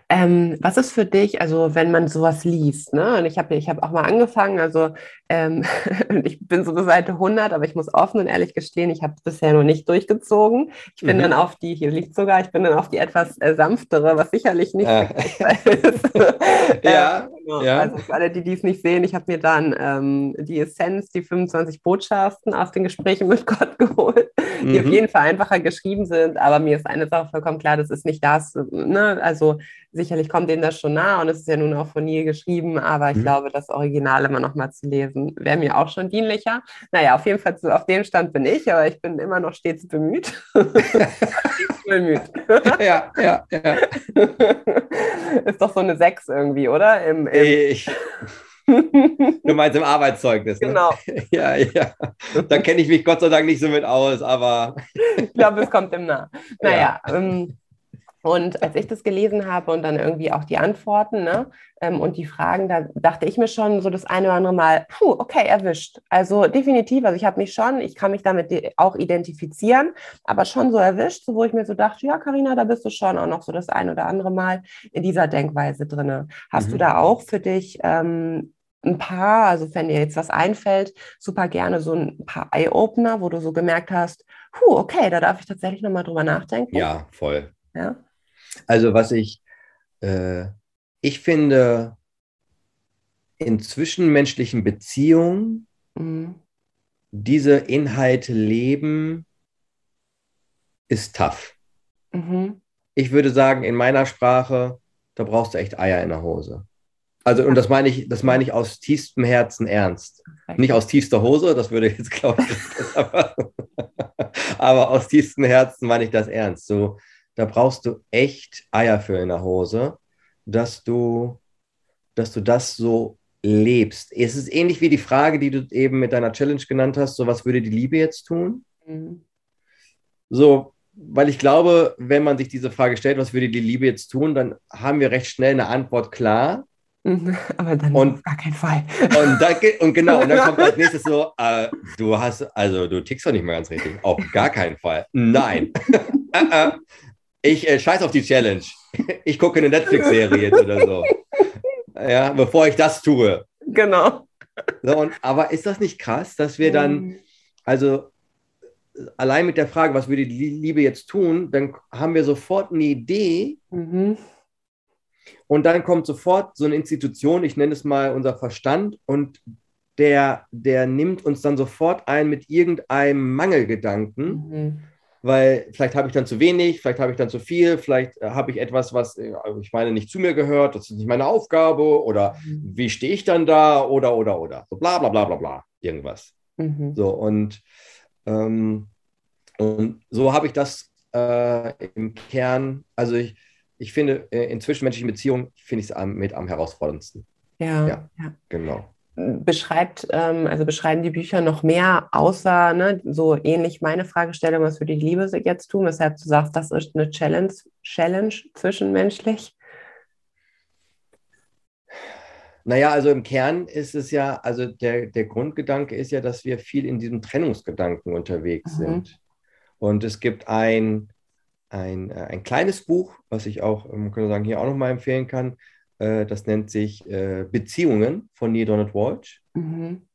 Ähm, was ist für dich, also wenn man sowas liest, ne? Und ich habe ich hab auch mal angefangen, also ähm, [LAUGHS] ich bin so eine Seite 100, aber ich muss offen und ehrlich gestehen, ich habe es bisher noch nicht durchgezogen. Ich bin mhm. dann auf die, hier liegt sogar, ich bin dann auf die etwas äh, sanftere, was sicherlich nicht äh. ist. [LAUGHS] ja, ähm, ja. Also für alle, die dies nicht sehen, ich habe mir dann ähm, die Essenz, die 25 Botschaften aus den Gesprächen [LAUGHS] mit Gott geholt, die mhm. auf jeden Fall einfacher geschrieben sind, aber mir ist eine Sache vollkommen klar, das ist nicht das, ne? also sicherlich kommt denen das schon nah und es ist ja nun auch von Neil geschrieben, aber ich mhm. glaube, das Original immer noch mal zu lesen, wäre mir auch schon dienlicher. Naja, auf jeden Fall auf dem Stand bin ich, aber ich bin immer noch stets bemüht. [LAUGHS] bemüht. ja, ja, ja. [LAUGHS] Ist doch so eine Sechs irgendwie, oder? Im, im ich. Du meinst im Arbeitszeugnis. Ne? Genau. [LAUGHS] Ja, ja. Da kenne ich mich Gott sei Dank nicht so mit aus, aber. ich glaube, es kommt im Nah. Naja, ja. ähm, und als ich das gelesen habe und dann irgendwie auch die Antworten ne, ähm, und die Fragen, da dachte ich mir schon so das eine oder andere Mal, puh, okay, erwischt. Also definitiv, also ich habe mich schon, ich kann mich damit auch identifizieren, aber schon so erwischt, so wo ich mir so dachte, ja, Karina, da bist du schon auch noch so das ein oder andere Mal in dieser Denkweise drin. Hast mhm. du da auch für dich ähm, ein paar, also wenn dir jetzt was einfällt, super gerne so ein paar Eye-Opener, wo du so gemerkt hast, puh, okay, da darf ich tatsächlich nochmal drüber nachdenken. Ja, voll. Ja. Also was ich, äh, ich finde, in zwischenmenschlichen Beziehungen mhm. diese Inhalte leben, ist tough. Mhm. Ich würde sagen, in meiner Sprache, da brauchst du echt Eier in der Hose. Also, und das meine ich, das meine ich aus tiefstem Herzen ernst. Nicht aus tiefster Hose, das würde jetzt, glaube ich, [LAUGHS] aber aus tiefstem Herzen meine ich das ernst. So, da brauchst du echt Eier für in der Hose, dass du, dass du das so lebst. Es ist ähnlich wie die Frage, die du eben mit deiner Challenge genannt hast, so was würde die Liebe jetzt tun? Mhm. So, weil ich glaube, wenn man sich diese Frage stellt, was würde die Liebe jetzt tun, dann haben wir recht schnell eine Antwort klar. [LAUGHS] Aber dann Und- auf gar keinen Fall. Und, da, und genau, und dann kommt als [LAUGHS] nächstes so, äh, du hast, also du tickst doch nicht mehr ganz richtig. Auf gar keinen Fall. Nein. [LAUGHS] Ich äh, scheiß auf die Challenge. [LAUGHS] Ich gucke eine Netflix-Serie jetzt oder so. [LAUGHS] Ja, bevor ich das tue. Genau. So, und, aber ist das nicht krass, dass wir dann, also allein mit der Frage, was würde die Liebe jetzt tun, dann haben wir sofort eine Idee Mhm. und dann kommt sofort so eine Institution, ich nenne es mal unser Verstand, und der, der nimmt uns dann sofort ein mit irgendeinem Mangelgedanken, Mhm. Weil vielleicht habe ich dann zu wenig, vielleicht habe ich dann zu viel, vielleicht äh, habe ich etwas, was äh, ich meine nicht zu mir gehört, das ist nicht meine Aufgabe oder wie stehe ich dann da oder oder oder so bla bla bla bla bla irgendwas. Mhm. So und, ähm, und so habe ich das äh, im Kern, also ich, ich finde, äh, in zwischenmenschlichen Beziehungen finde ich es mit am herausforderndsten. Ja, Ja. ja. Genau. Beschreibt, ähm, also beschreiben die Bücher noch mehr, außer ne, so ähnlich meine Fragestellung, was würde die Liebe jetzt tun, weshalb du sagst, das ist eine Challenge, Challenge zwischenmenschlich. Naja, also im Kern ist es ja, also der, der Grundgedanke ist ja, dass wir viel in diesem Trennungsgedanken unterwegs Mhm. sind. Und es gibt ein, ein, äh, ein kleines Buch, was ich auch, man könnte sagen, hier auch nochmal empfehlen kann. Äh, Das nennt sich äh, Beziehungen von Neil Donald Walsh. Mhm.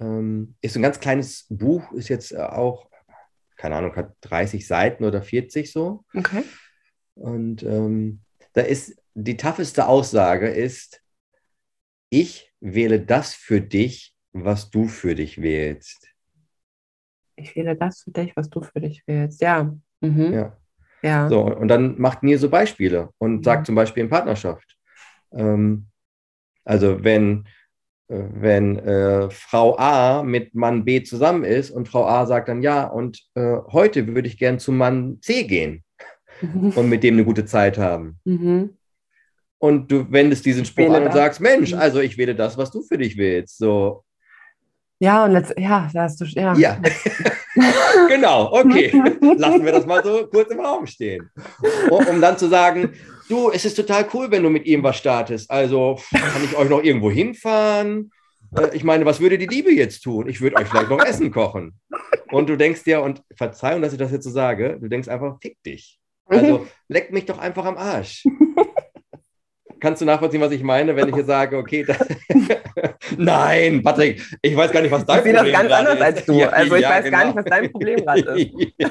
Ähm, Ist ein ganz kleines Buch, ist jetzt äh, auch, keine Ahnung, hat 30 Seiten oder 40 so. Okay. Und ähm, da ist die tougheste Aussage ist, ich wähle das für dich, was du für dich wählst. Ich wähle das für dich, was du für dich willst. Ja. Mhm. Ja. Ja. So, und dann macht mir so Beispiele und Mhm. sagt zum Beispiel in Partnerschaft. Ähm, also wenn, äh, wenn äh, Frau A mit Mann B zusammen ist und Frau A sagt dann ja, und äh, heute würde ich gern zu Mann C gehen Mhm. und mit dem eine gute Zeit haben. Mhm. Und du wendest diesen Spruch wähle an und das. sagst, Mensch, Mhm. also ich wähle das, was du für dich willst. So, Ja, und letzt, ja, da hast du, ja. ja, [LAUGHS] genau, okay. [LAUGHS] Lassen wir das mal so kurz im Raum stehen. Um, um dann zu sagen, du, es ist total cool, wenn du mit ihm was startest. Also kann ich euch noch irgendwo hinfahren? Äh, Ich meine, was würde die Liebe jetzt tun? Ich würde euch vielleicht noch Essen kochen. Und du denkst dir, und Verzeihung, dass ich das jetzt so sage, du denkst einfach, fick dich. Also leck mich doch einfach am Arsch. [LAUGHS] Kannst du nachvollziehen, was ich meine, wenn ich hier sage, okay, das [LAUGHS] nein, Patrick, ich weiß gar nicht, was dein Ich sehe das Problem ganz anders ist. als du. Also ich ja, weiß gar genau. nicht, was dein Problem gerade ist. [LAUGHS] ja,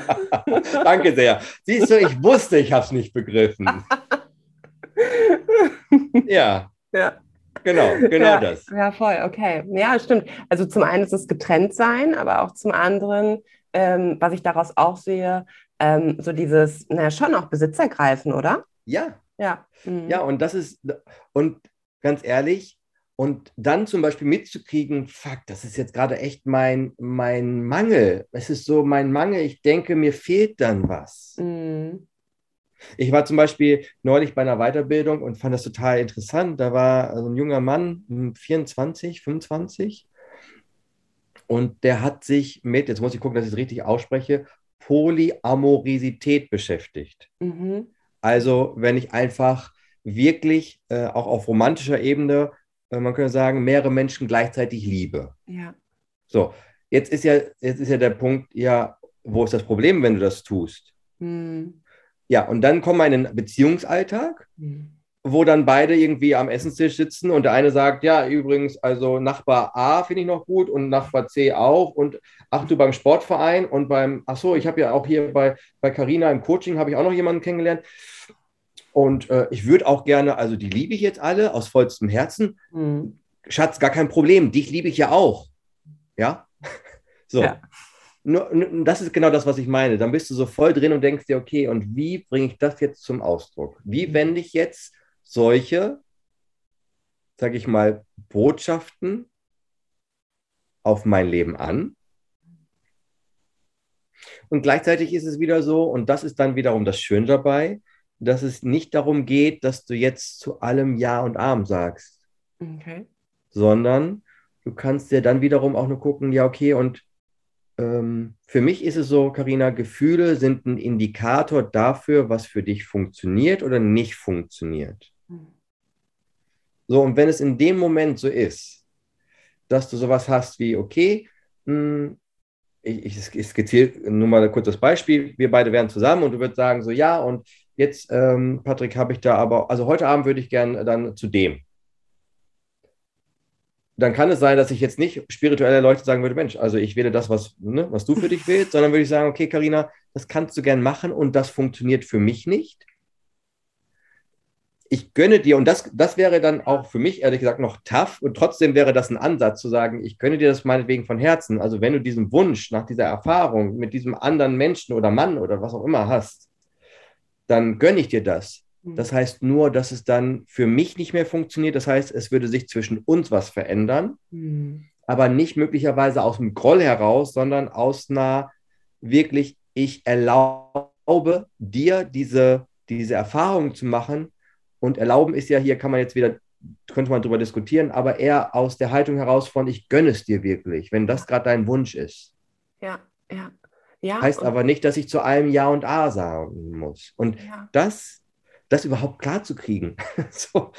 danke sehr. Siehst du, ich wusste, ich habe es nicht begriffen. [LAUGHS] Ja, Ja. genau, genau ja, das. Ja, voll, okay. Ja, stimmt. Also zum einen ist es getrennt sein, aber auch zum anderen, ähm, was ich daraus auch sehe, ähm, so dieses, naja, schon auch Besitz ergreifen, oder? Ja, Ja. Mhm. ja, und das ist, und ganz ehrlich, und dann zum Beispiel mitzukriegen, fuck, das ist jetzt gerade echt mein, mein Mangel. Es ist so mein Mangel, ich denke, mir fehlt dann was. Mhm. Ich war zum Beispiel neulich bei einer Weiterbildung und fand das total interessant. Da war so ein junger Mann, hm, 24, 25, und der hat sich mit, jetzt muss ich gucken, dass ich es richtig ausspreche, Polyamorisität beschäftigt. Mhm. Also, wenn ich einfach wirklich äh, auch auf romantischer Ebene, äh, man könnte sagen, mehrere Menschen gleichzeitig liebe. Ja. So, jetzt ist ja, jetzt ist ja der Punkt, ja, wo ist das Problem, wenn du das tust? Mhm. Ja, und dann kommen wir in den Beziehungsalltag, Mhm. wo dann beide irgendwie am Essenstisch sitzen und der eine sagt, ja, übrigens, also Nachbar A finde ich noch gut und Nachbar C auch und ach du beim Sportverein und beim, ach so, ich habe ja auch hier bei bei Carina im Coaching habe ich auch noch jemanden kennengelernt und äh, ich würde auch gerne, also die liebe ich jetzt alle aus vollstem Herzen, Mhm. Schatz, gar kein Problem, dich liebe ich ja auch, ja, [LAUGHS] so. Ja. Nur, das ist genau das, was ich meine. Dann bist du so voll drin und denkst dir, okay, und wie bringe ich das jetzt zum Ausdruck? Wie wende ich jetzt solche, sage ich mal, Botschaften auf mein Leben an? Und gleichzeitig ist es wieder so, und das ist dann wiederum das Schöne dabei, dass es nicht darum geht, dass du jetzt zu allem Ja und Arm sagst, Okay. sondern du kannst dir dann wiederum auch nur gucken, ja, okay, und für mich ist es so, Karina, Gefühle sind ein Indikator dafür, was für dich funktioniert oder nicht funktioniert. Mhm. So, und wenn es in dem Moment so ist, dass du sowas hast wie, okay, hm, ich, ich, ich skizziere nur mal ein kurzes Beispiel, wir beide wären zusammen und du würdest sagen, so ja, und jetzt, ähm, Patrick, habe ich da aber, also heute Abend würde ich gerne dann zu dem dann kann es sein, dass ich jetzt nicht spirituelle Leute sagen würde, Mensch, also ich wähle das, was, ne, was du für dich willst, sondern würde ich sagen, okay, Karina, das kannst du gern machen und das funktioniert für mich nicht. Ich gönne dir, und das, das wäre dann auch für mich ehrlich gesagt noch tough, und trotzdem wäre das ein Ansatz zu sagen, ich gönne dir das meinetwegen von Herzen. Also wenn du diesen Wunsch nach dieser Erfahrung mit diesem anderen Menschen oder Mann oder was auch immer hast, dann gönne ich dir das. Das heißt nur, dass es dann für mich nicht mehr funktioniert. Das heißt, es würde sich zwischen uns was verändern, mhm. aber nicht möglicherweise aus dem Groll heraus, sondern aus einer wirklich, ich erlaube dir diese, diese Erfahrung zu machen. Und erlauben ist ja hier, kann man jetzt wieder, könnte man darüber diskutieren, aber eher aus der Haltung heraus von, ich gönne es dir wirklich, wenn das gerade dein Wunsch ist. Ja, ja. Ja, heißt aber nicht, dass ich zu allem Ja und A sagen muss. Und ja. das das überhaupt klar zu kriegen. [LAUGHS] so,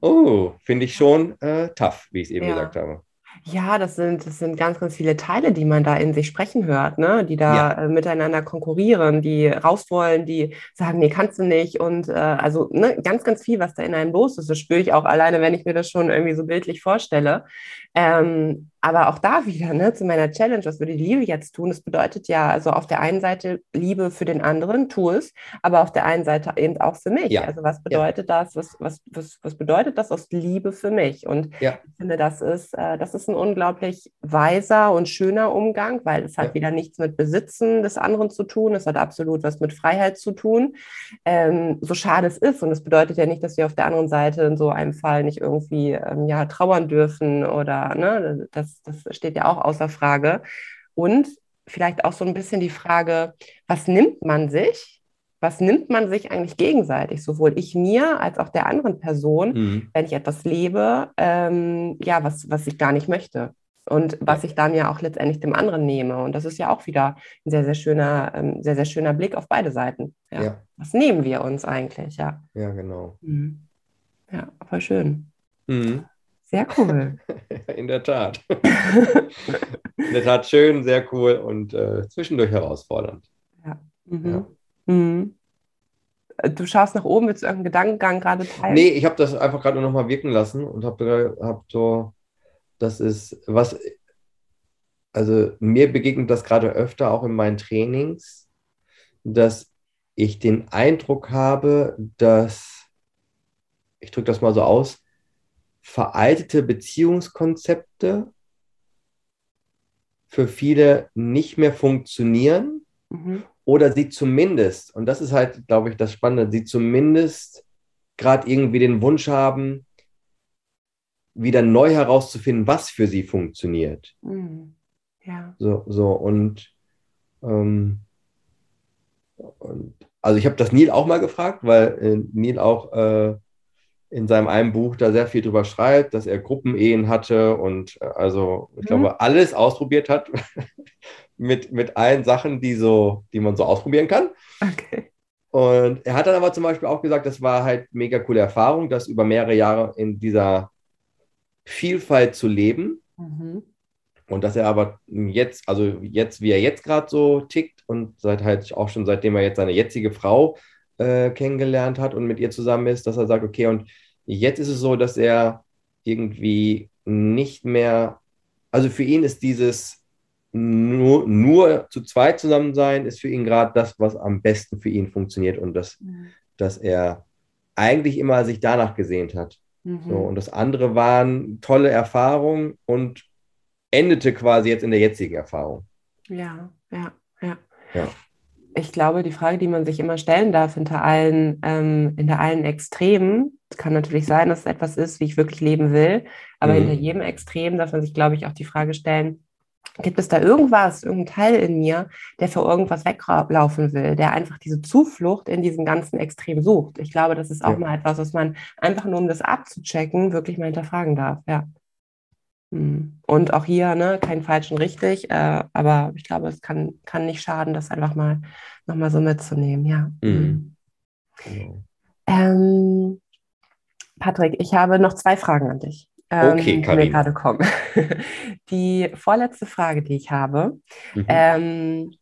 oh, finde ich schon äh, tough, wie ich es eben ja. gesagt habe. Ja, das sind, das sind ganz, ganz viele Teile, die man da in sich sprechen hört, ne? die da ja. äh, miteinander konkurrieren, die raus wollen, die sagen, nee, kannst du nicht. Und äh, also ne, ganz, ganz viel, was da in einem los ist. Das spüre ich auch alleine, wenn ich mir das schon irgendwie so bildlich vorstelle. Ähm, aber auch da wieder, ne, zu meiner Challenge, was würde die Liebe jetzt tun? Das bedeutet ja, also auf der einen Seite Liebe für den anderen, tu es, aber auf der einen Seite eben auch für mich. Ja. Also was bedeutet ja. das? Was, was, was, was bedeutet das aus Liebe für mich? Und ja. ich finde, das ist, äh, das ist ein unglaublich weiser und schöner Umgang, weil es hat wieder nichts mit Besitzen des anderen zu tun, es hat absolut was mit Freiheit zu tun. Ähm, so schade es ist. Und es bedeutet ja nicht, dass wir auf der anderen Seite in so einem Fall nicht irgendwie ähm, ja, trauern dürfen oder ne, das das, das steht ja auch außer Frage. Und vielleicht auch so ein bisschen die Frage, was nimmt man sich? Was nimmt man sich eigentlich gegenseitig, sowohl ich mir als auch der anderen Person, mhm. wenn ich etwas lebe, ähm, ja, was, was ich gar nicht möchte und was ich dann ja auch letztendlich dem anderen nehme. Und das ist ja auch wieder ein sehr, sehr schöner, ähm, sehr, sehr schöner Blick auf beide Seiten. Ja. ja. Was nehmen wir uns eigentlich? Ja, ja genau. Mhm. Ja, voll schön. Mhm. Sehr cool. [LAUGHS] In der Tat. In der Tat schön, sehr cool und äh, zwischendurch herausfordernd. Ja. Mhm. ja. Mhm. Du schaust nach oben, willst du irgendeinen Gedankengang gerade teilen? Nee, ich habe das einfach gerade noch mal wirken lassen und habe hab so, das ist was, also mir begegnet das gerade öfter auch in meinen Trainings, dass ich den Eindruck habe, dass, ich drücke das mal so aus, veraltete Beziehungskonzepte für viele nicht mehr funktionieren mhm. oder sie zumindest, und das ist halt, glaube ich, das Spannende, sie zumindest gerade irgendwie den Wunsch haben, wieder neu herauszufinden, was für sie funktioniert. Mhm. Ja. So, so und, ähm, und also ich habe das Neil auch mal gefragt, weil äh, Neil auch äh, in seinem einen Buch da sehr viel drüber schreibt, dass er Gruppenehen hatte und äh, also ich mhm. glaube alles ausprobiert hat [LAUGHS] mit, mit allen Sachen, die so, die man so ausprobieren kann. Okay. Und er hat dann aber zum Beispiel auch gesagt, das war halt mega coole Erfahrung, das über mehrere Jahre in dieser Vielfalt zu leben. Mhm. Und dass er aber jetzt, also jetzt, wie er jetzt gerade so tickt und seit halt auch schon seitdem er jetzt seine jetzige Frau äh, kennengelernt hat und mit ihr zusammen ist, dass er sagt, okay, und jetzt ist es so, dass er irgendwie nicht mehr, also für ihn ist dieses nur, nur zu zweit zusammen sein, ist für ihn gerade das, was am besten für ihn funktioniert und das, mhm. dass er eigentlich immer sich danach gesehnt hat. Mhm. So, und das andere waren tolle Erfahrungen und endete quasi jetzt in der jetzigen Erfahrung. Ja, ja, ja. ja ich glaube, die Frage, die man sich immer stellen darf hinter allen, ähm, hinter allen Extremen, kann natürlich sein, dass es etwas ist, wie ich wirklich leben will, aber mhm. hinter jedem Extrem darf man sich, glaube ich, auch die Frage stellen, gibt es da irgendwas, irgendein Teil in mir, der für irgendwas weglaufen will, der einfach diese Zuflucht in diesem ganzen Extrem sucht? Ich glaube, das ist auch ja. mal etwas, was man einfach nur, um das abzuchecken, wirklich mal hinterfragen darf, ja. Hm. Und auch hier, ne, kein falsch und richtig, äh, aber ich glaube, es kann, kann nicht schaden, das einfach mal nochmal so mitzunehmen, ja. Mhm. Genau. Ähm, Patrick, ich habe noch zwei Fragen an dich. Ähm, okay, die mir gerade kommen. [LAUGHS] Die vorletzte Frage, die ich habe, mhm. ähm,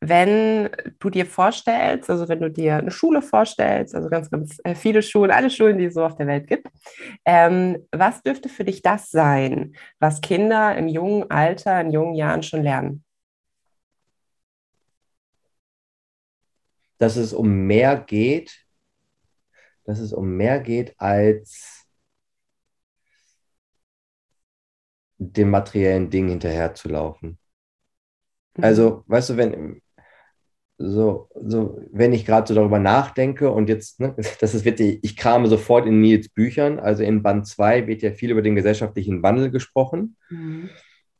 wenn du dir vorstellst, also wenn du dir eine Schule vorstellst, also ganz, ganz äh, viele Schulen, alle Schulen, die es so auf der Welt gibt, ähm, was dürfte für dich das sein, was Kinder im jungen Alter, in jungen Jahren schon lernen? Dass es um mehr geht, dass es um mehr geht als dem materiellen Ding hinterherzulaufen. Also, mhm. weißt du, wenn, so, so, wenn ich gerade so darüber nachdenke und jetzt, ne, [LAUGHS] das ist wirklich, ich krame sofort in Nils Büchern, also in Band 2 wird ja viel über den gesellschaftlichen Wandel gesprochen. Mhm.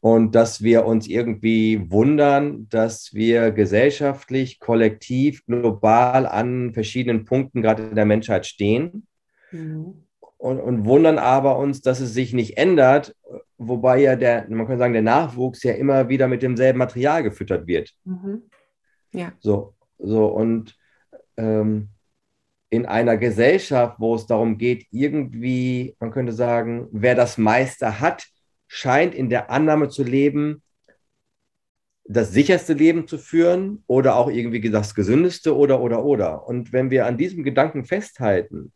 Und dass wir uns irgendwie wundern, dass wir gesellschaftlich, kollektiv, global an verschiedenen Punkten gerade in der Menschheit stehen. Mhm. Und, und wundern aber uns, dass es sich nicht ändert, wobei ja der, man kann sagen, der Nachwuchs ja immer wieder mit demselben Material gefüttert wird. Mhm. Ja. So, so und ähm, in einer Gesellschaft, wo es darum geht, irgendwie, man könnte sagen, wer das meiste hat, scheint in der Annahme zu leben, das sicherste Leben zu führen oder auch irgendwie das gesündeste oder oder oder. Und wenn wir an diesem Gedanken festhalten,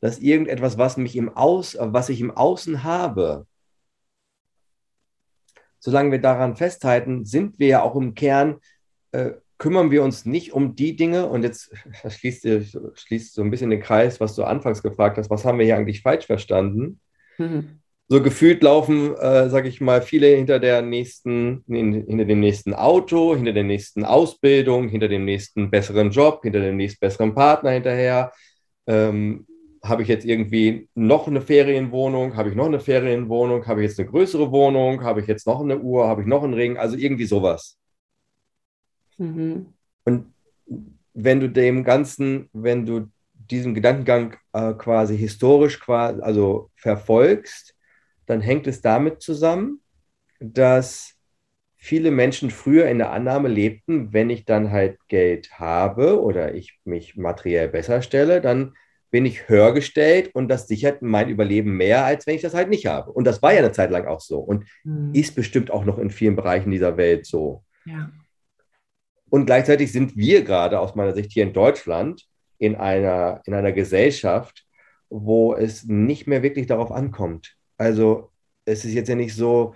dass irgendetwas, was mich im Aus, was ich im Außen habe, solange wir daran festhalten, sind wir ja auch im Kern äh, kümmern wir uns nicht um die Dinge, und jetzt [LAUGHS] schließt, schließt so ein bisschen den Kreis, was du anfangs gefragt hast, was haben wir hier eigentlich falsch verstanden? Mhm. So gefühlt laufen, äh, sage ich mal, viele hinter der nächsten, hinter dem nächsten Auto, hinter der nächsten Ausbildung, hinter dem nächsten besseren Job, hinter dem nächsten besseren Partner hinterher. Ähm, habe ich jetzt irgendwie noch eine Ferienwohnung? Habe ich noch eine Ferienwohnung? Habe ich jetzt eine größere Wohnung? Habe ich jetzt noch eine Uhr? Habe ich noch einen Ring? Also irgendwie sowas. Mhm. Und wenn du dem Ganzen, wenn du diesen Gedankengang äh, quasi historisch quasi, also verfolgst, dann hängt es damit zusammen, dass viele Menschen früher in der Annahme lebten, wenn ich dann halt Geld habe oder ich mich materiell besser stelle, dann bin ich höher gestellt und das sichert mein Überleben mehr, als wenn ich das halt nicht habe. Und das war ja eine Zeit lang auch so und mhm. ist bestimmt auch noch in vielen Bereichen dieser Welt so. Ja. Und gleichzeitig sind wir gerade aus meiner Sicht hier in Deutschland in einer, in einer Gesellschaft, wo es nicht mehr wirklich darauf ankommt. Also es ist jetzt ja nicht so,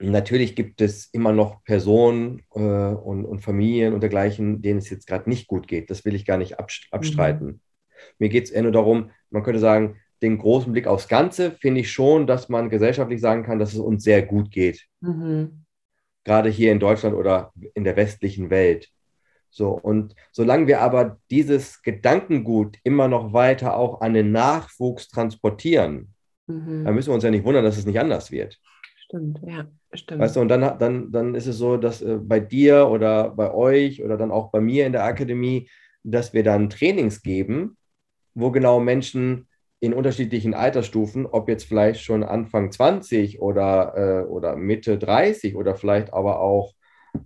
natürlich gibt es immer noch Personen äh, und, und, Familien und dergleichen, denen es jetzt gerade nicht gut geht. Das will ich gar nicht abstreiten. Mhm. Mir geht es eher nur darum, man könnte sagen, den großen Blick aufs Ganze finde ich schon, dass man gesellschaftlich sagen kann, dass es uns sehr gut geht. Mhm gerade hier in Deutschland oder in der westlichen Welt. So, und solange wir aber dieses Gedankengut immer noch weiter auch an den Nachwuchs transportieren, mhm. dann müssen wir uns ja nicht wundern, dass es nicht anders wird. Stimmt, ja, stimmt. Weißt du, und dann, dann, dann ist es so, dass äh, bei dir oder bei euch oder dann auch bei mir in der Akademie, dass wir dann Trainings geben, wo genau Menschen in unterschiedlichen Altersstufen, ob jetzt vielleicht schon Anfang 20 oder, äh, oder Mitte 30 oder vielleicht aber auch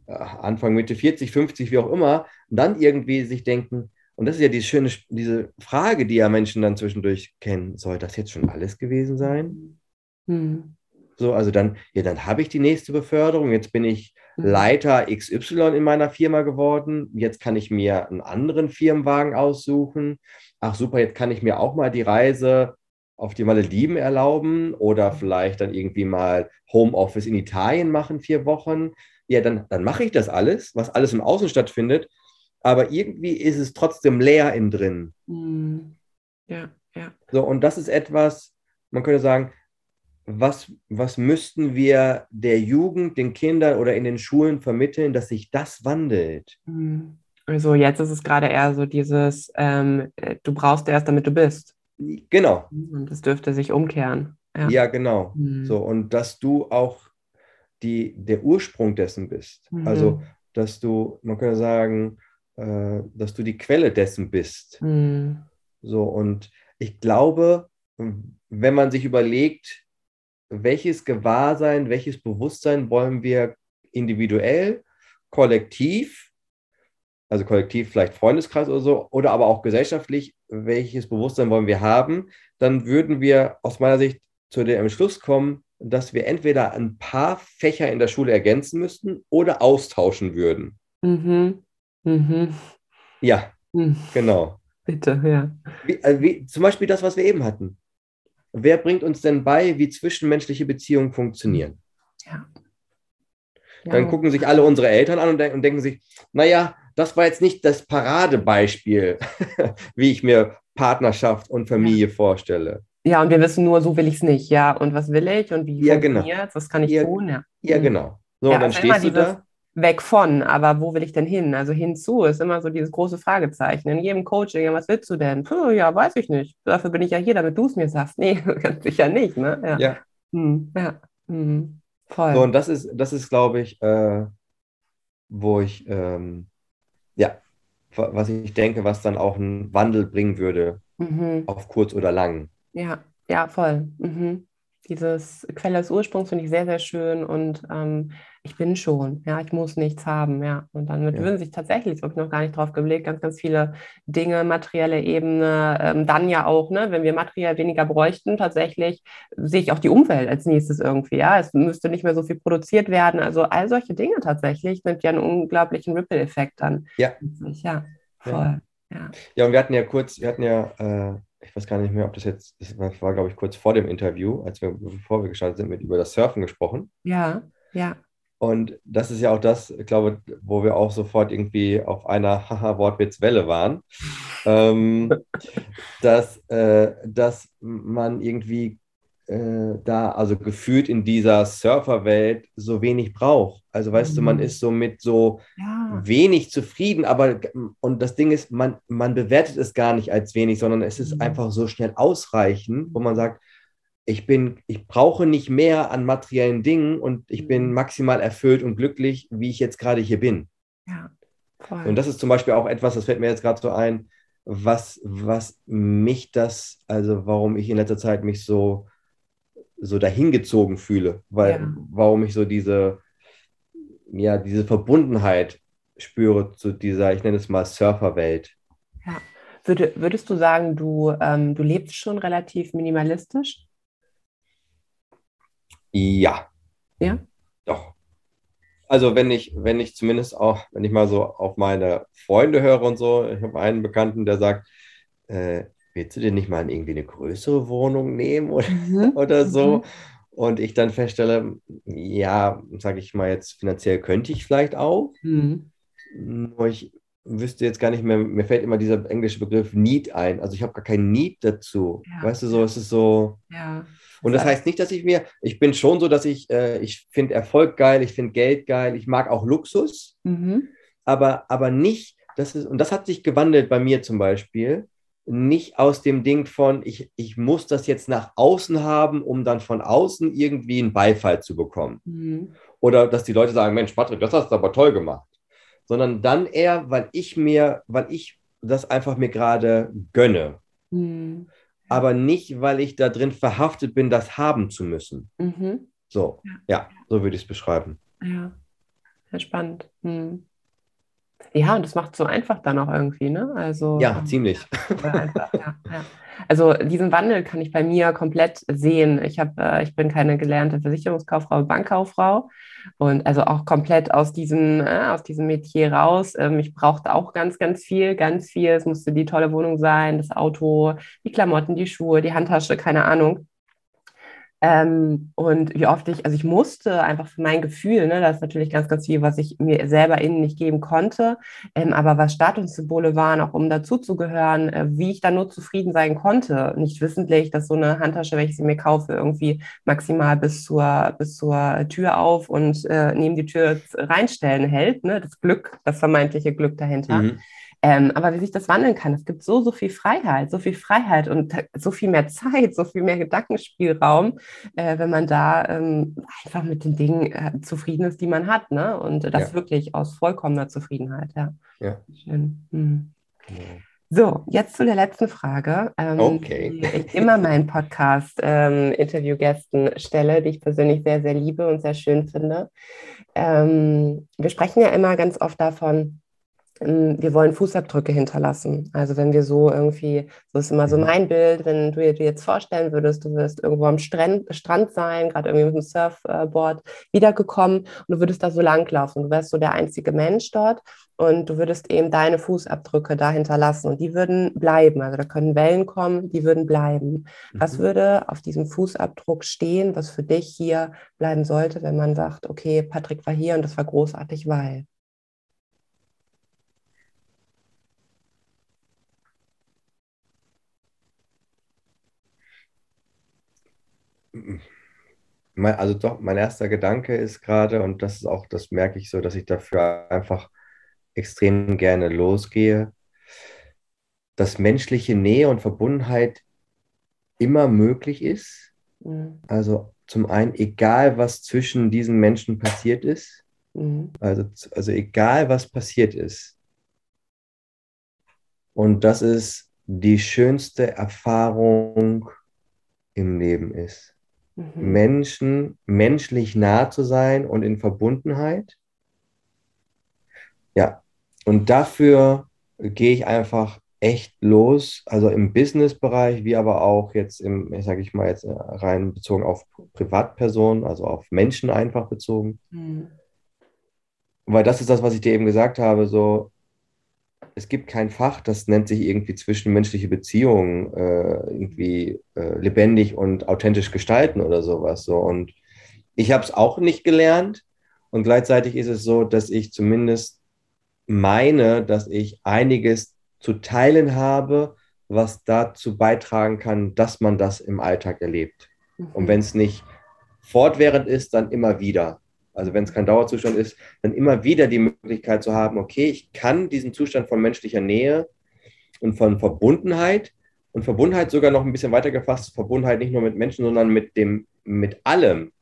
äh, Anfang Mitte 40, 50, wie auch immer, dann irgendwie sich denken, und das ist ja die schöne, diese Frage, die ja Menschen dann zwischendurch kennen, soll das jetzt schon alles gewesen sein? Hm. So, also dann, ja, dann habe ich die nächste Beförderung, jetzt bin ich hm. Leiter XY in meiner Firma geworden, jetzt kann ich mir einen anderen Firmenwagen aussuchen ach super, jetzt kann ich mir auch mal die Reise auf die Malediven erlauben oder vielleicht dann irgendwie mal Homeoffice in Italien machen, vier Wochen. Ja, dann, dann mache ich das alles, was alles im Außen stattfindet. Aber irgendwie ist es trotzdem leer innen drin. Hm. Ja, ja. So, und das ist etwas, man könnte sagen, was, was müssten wir der Jugend, den Kindern oder in den Schulen vermitteln, dass sich das wandelt? Mhm. Also jetzt ist es gerade eher so dieses, ähm, äh, du brauchst erst, damit du bist. Genau. Und das dürfte sich umkehren. Ja, ja genau. Mhm. So, und dass du auch die, der Ursprung dessen bist. Mhm. Also, dass du, man könnte sagen, äh, dass du die Quelle dessen bist. Mhm. So, und ich glaube, wenn man sich überlegt, welches Gewahrsein, welches Bewusstsein wollen wir individuell, kollektiv, also kollektiv vielleicht Freundeskreis oder so, oder aber auch gesellschaftlich, welches Bewusstsein wollen wir haben, dann würden wir aus meiner Sicht zu dem Entschluss kommen, dass wir entweder ein paar Fächer in der Schule ergänzen müssten oder austauschen würden. Mhm. Mhm. Ja, mhm. genau. Bitte, ja. Wie, also wie, zum Beispiel das, was wir eben hatten. Wer bringt uns denn bei, wie zwischenmenschliche Beziehungen funktionieren? Ja. ja. Dann gucken sich alle unsere Eltern an und, de und denken sich, naja, das war jetzt nicht das Paradebeispiel, [LAUGHS] wie ich mir Partnerschaft und Familie vorstelle. Ja, und wir wissen nur, so will ich es nicht. Ja, und was will ich und wie ja, genau. Was kann ich ja, tun? Ja, ja mhm. genau. So, ja, und dann stehst du da. Weg von, aber wo will ich denn hin? Also hinzu ist immer so dieses große Fragezeichen. In jedem Coaching, ja, was willst du denn? Puh, ja, weiß ich nicht. Dafür bin ich ja hier, damit du es mir sagst. Nee, [LAUGHS] ganz sicher nicht. Ne? Ja. Ja. Hm, ja. Hm, voll. So, und das ist, das ist, glaube ich, äh, wo ich, ähm, ja, was ich denke, was dann auch einen Wandel bringen würde, mhm. auf kurz oder lang. Ja, ja, voll. Mhm. Dieses Quelle des Ursprungs finde ich sehr, sehr schön und ähm, ich bin schon, ja, ich muss nichts haben, ja. Und dann ja. würden sich tatsächlich, habe ich noch gar nicht drauf geblickt, ganz, ganz viele Dinge, materielle Ebene, ähm, dann ja auch, ne, wenn wir materiell weniger bräuchten, tatsächlich sehe ich auch die Umwelt als nächstes irgendwie, ja. Es müsste nicht mehr so viel produziert werden. Also all solche Dinge tatsächlich sind ja einen unglaublichen Ripple-Effekt dann. Ja. Ja, voll. Ja. Ja. ja, und wir hatten ja kurz, wir hatten ja äh ich weiß gar nicht mehr, ob das jetzt, das war, glaube ich, kurz vor dem Interview, als wir, bevor wir gestartet sind, mit über das Surfen gesprochen. Ja, ja. Und das ist ja auch das, ich glaube, wo wir auch sofort irgendwie auf einer Haha-Wortwitz-Welle waren, ähm, [LAUGHS] dass, äh, dass man irgendwie äh, da, also gefühlt in dieser Surferwelt so wenig braucht. Also weißt mhm. du, man mhm. ist so mit so ja. wenig zufrieden, aber und das Ding ist, man, man bewertet es gar nicht als wenig, sondern es ist mhm. einfach so schnell ausreichend, wo man sagt, ich bin, ich brauche nicht mehr an materiellen Dingen und ich bin mhm. maximal erfüllt und glücklich, wie ich jetzt gerade hier bin. Ja, voll. Und das ist zum Beispiel auch etwas, das fällt mir jetzt gerade so ein, was, was mich das, also warum ich in letzter Zeit mich so so dahingezogen fühle, weil ja. warum ich so diese, ja, diese Verbundenheit spüre zu dieser, ich nenne es mal Surferwelt. Ja. Würde, würdest du sagen, du, ähm, du lebst schon relativ minimalistisch? Ja. Ja? Doch. Also wenn ich, wenn ich zumindest auch, wenn ich mal so auf meine Freunde höre und so, ich habe einen Bekannten, der sagt, äh, willst du dir nicht mal irgendwie eine größere Wohnung nehmen oder, mhm. [LAUGHS] oder so? Mhm. Und ich dann feststelle, ja, sage ich mal jetzt, finanziell könnte ich vielleicht auch. Mhm. Nur ich wüsste jetzt gar nicht mehr, mir fällt immer dieser englische Begriff Need ein. Also ich habe gar keinen Need dazu. Ja. Weißt du, so, es ist so. Ja. Und das heißt nicht, dass ich mir, ich bin schon so, dass ich, äh, ich finde Erfolg geil, ich finde Geld geil, ich mag auch Luxus, mhm. aber, aber nicht, das ist, und das hat sich gewandelt bei mir zum Beispiel, nicht aus dem Ding von, ich, ich muss das jetzt nach außen haben, um dann von außen irgendwie einen Beifall zu bekommen. Mhm. Oder dass die Leute sagen, Mensch, Patrick, das hast du aber toll gemacht. Sondern dann eher, weil ich mir, weil ich das einfach mir gerade gönne. Mhm. Aber nicht, weil ich da drin verhaftet bin, das haben zu müssen. Mhm. So, ja. ja. so würde ich es beschreiben. Ja, sehr spannend. Mhm. Ja, und das macht es so einfach dann auch irgendwie, ne? Also, ja, ähm, ziemlich. Einfach, ja, ja. [LAUGHS] Also diesen Wandel kann ich bei mir komplett sehen. Ich, hab, äh, ich bin keine gelernte Versicherungskauffrau, Bankkauffrau und also auch komplett aus diesem, äh, aus diesem Metier raus. Ähm, ich brauchte auch ganz, ganz viel, ganz viel. Es musste die tolle Wohnung sein, das Auto, die Klamotten, die Schuhe, die Handtasche, keine Ahnung. Ähm, und wie oft ich, also ich musste einfach für mein Gefühl, ne, das ist natürlich ganz, ganz viel, was ich mir selber innen nicht geben konnte, ähm, aber was Statussymbole waren, auch um dazuzugehören, äh, wie ich da nur zufrieden sein konnte, nicht wissentlich, dass so eine Handtasche, welche ich mir kaufe, irgendwie maximal bis zur, bis zur Tür auf und äh, neben die Tür reinstellen hält, ne, das Glück, das vermeintliche Glück dahinter. Mhm. Ähm, aber wie sich das wandeln kann, es gibt so, so viel Freiheit, so viel Freiheit und so viel mehr Zeit, so viel mehr Gedankenspielraum, äh, wenn man da ähm, einfach mit den Dingen äh, zufrieden ist, die man hat. Ne? Und das ja. wirklich aus vollkommener Zufriedenheit. Ja. ja. Schön. Hm. Genau. So, jetzt zu der letzten Frage, ähm, okay. die ich immer meinen Podcast-Interviewgästen ähm, stelle, die ich persönlich sehr, sehr liebe und sehr schön finde. Ähm, wir sprechen ja immer ganz oft davon, wir wollen Fußabdrücke hinterlassen. Also wenn wir so irgendwie, so ist immer so mein Bild, wenn du dir jetzt vorstellen würdest, du wirst irgendwo am Strand, Strand sein, gerade irgendwie mit dem Surfboard wiedergekommen und du würdest da so langlaufen. Du wärst so der einzige Mensch dort und du würdest eben deine Fußabdrücke da hinterlassen und die würden bleiben. Also da können Wellen kommen, die würden bleiben. Mhm. Was würde auf diesem Fußabdruck stehen, was für dich hier bleiben sollte, wenn man sagt, okay, Patrick war hier und das war großartig, weil? Also doch, mein erster Gedanke ist gerade, und das ist auch, das merke ich so, dass ich dafür einfach extrem gerne losgehe, dass menschliche Nähe und Verbundenheit immer möglich ist. Mhm. Also zum einen, egal was zwischen diesen Menschen passiert ist, mhm. also, also egal was passiert ist. Und das ist die schönste Erfahrung im Leben ist mhm. Menschen menschlich nah zu sein und in Verbundenheit. Ja, und dafür gehe ich einfach echt los, also im Business-Bereich, wie aber auch jetzt im, sage ich mal jetzt äh, rein bezogen auf Privatpersonen, also auf Menschen einfach bezogen. Mhm. Weil das ist das, was ich dir eben gesagt habe, so es gibt kein Fach, das nennt sich irgendwie zwischenmenschliche Beziehungen äh, irgendwie äh, lebendig und authentisch gestalten oder sowas. So. Und ich habe es auch nicht gelernt. Und gleichzeitig ist es so, dass ich zumindest meine, dass ich einiges zu teilen habe, was dazu beitragen kann, dass man das im Alltag erlebt. Mhm. Und wenn es nicht fortwährend ist, dann immer wieder also wenn es kein Dauerzustand ist, dann immer wieder die Möglichkeit zu haben, okay, ich kann diesen Zustand von menschlicher Nähe und von Verbundenheit und Verbundenheit sogar noch ein bisschen weiter gefasst, Verbundenheit nicht nur mit Menschen, sondern mit dem, mit allem,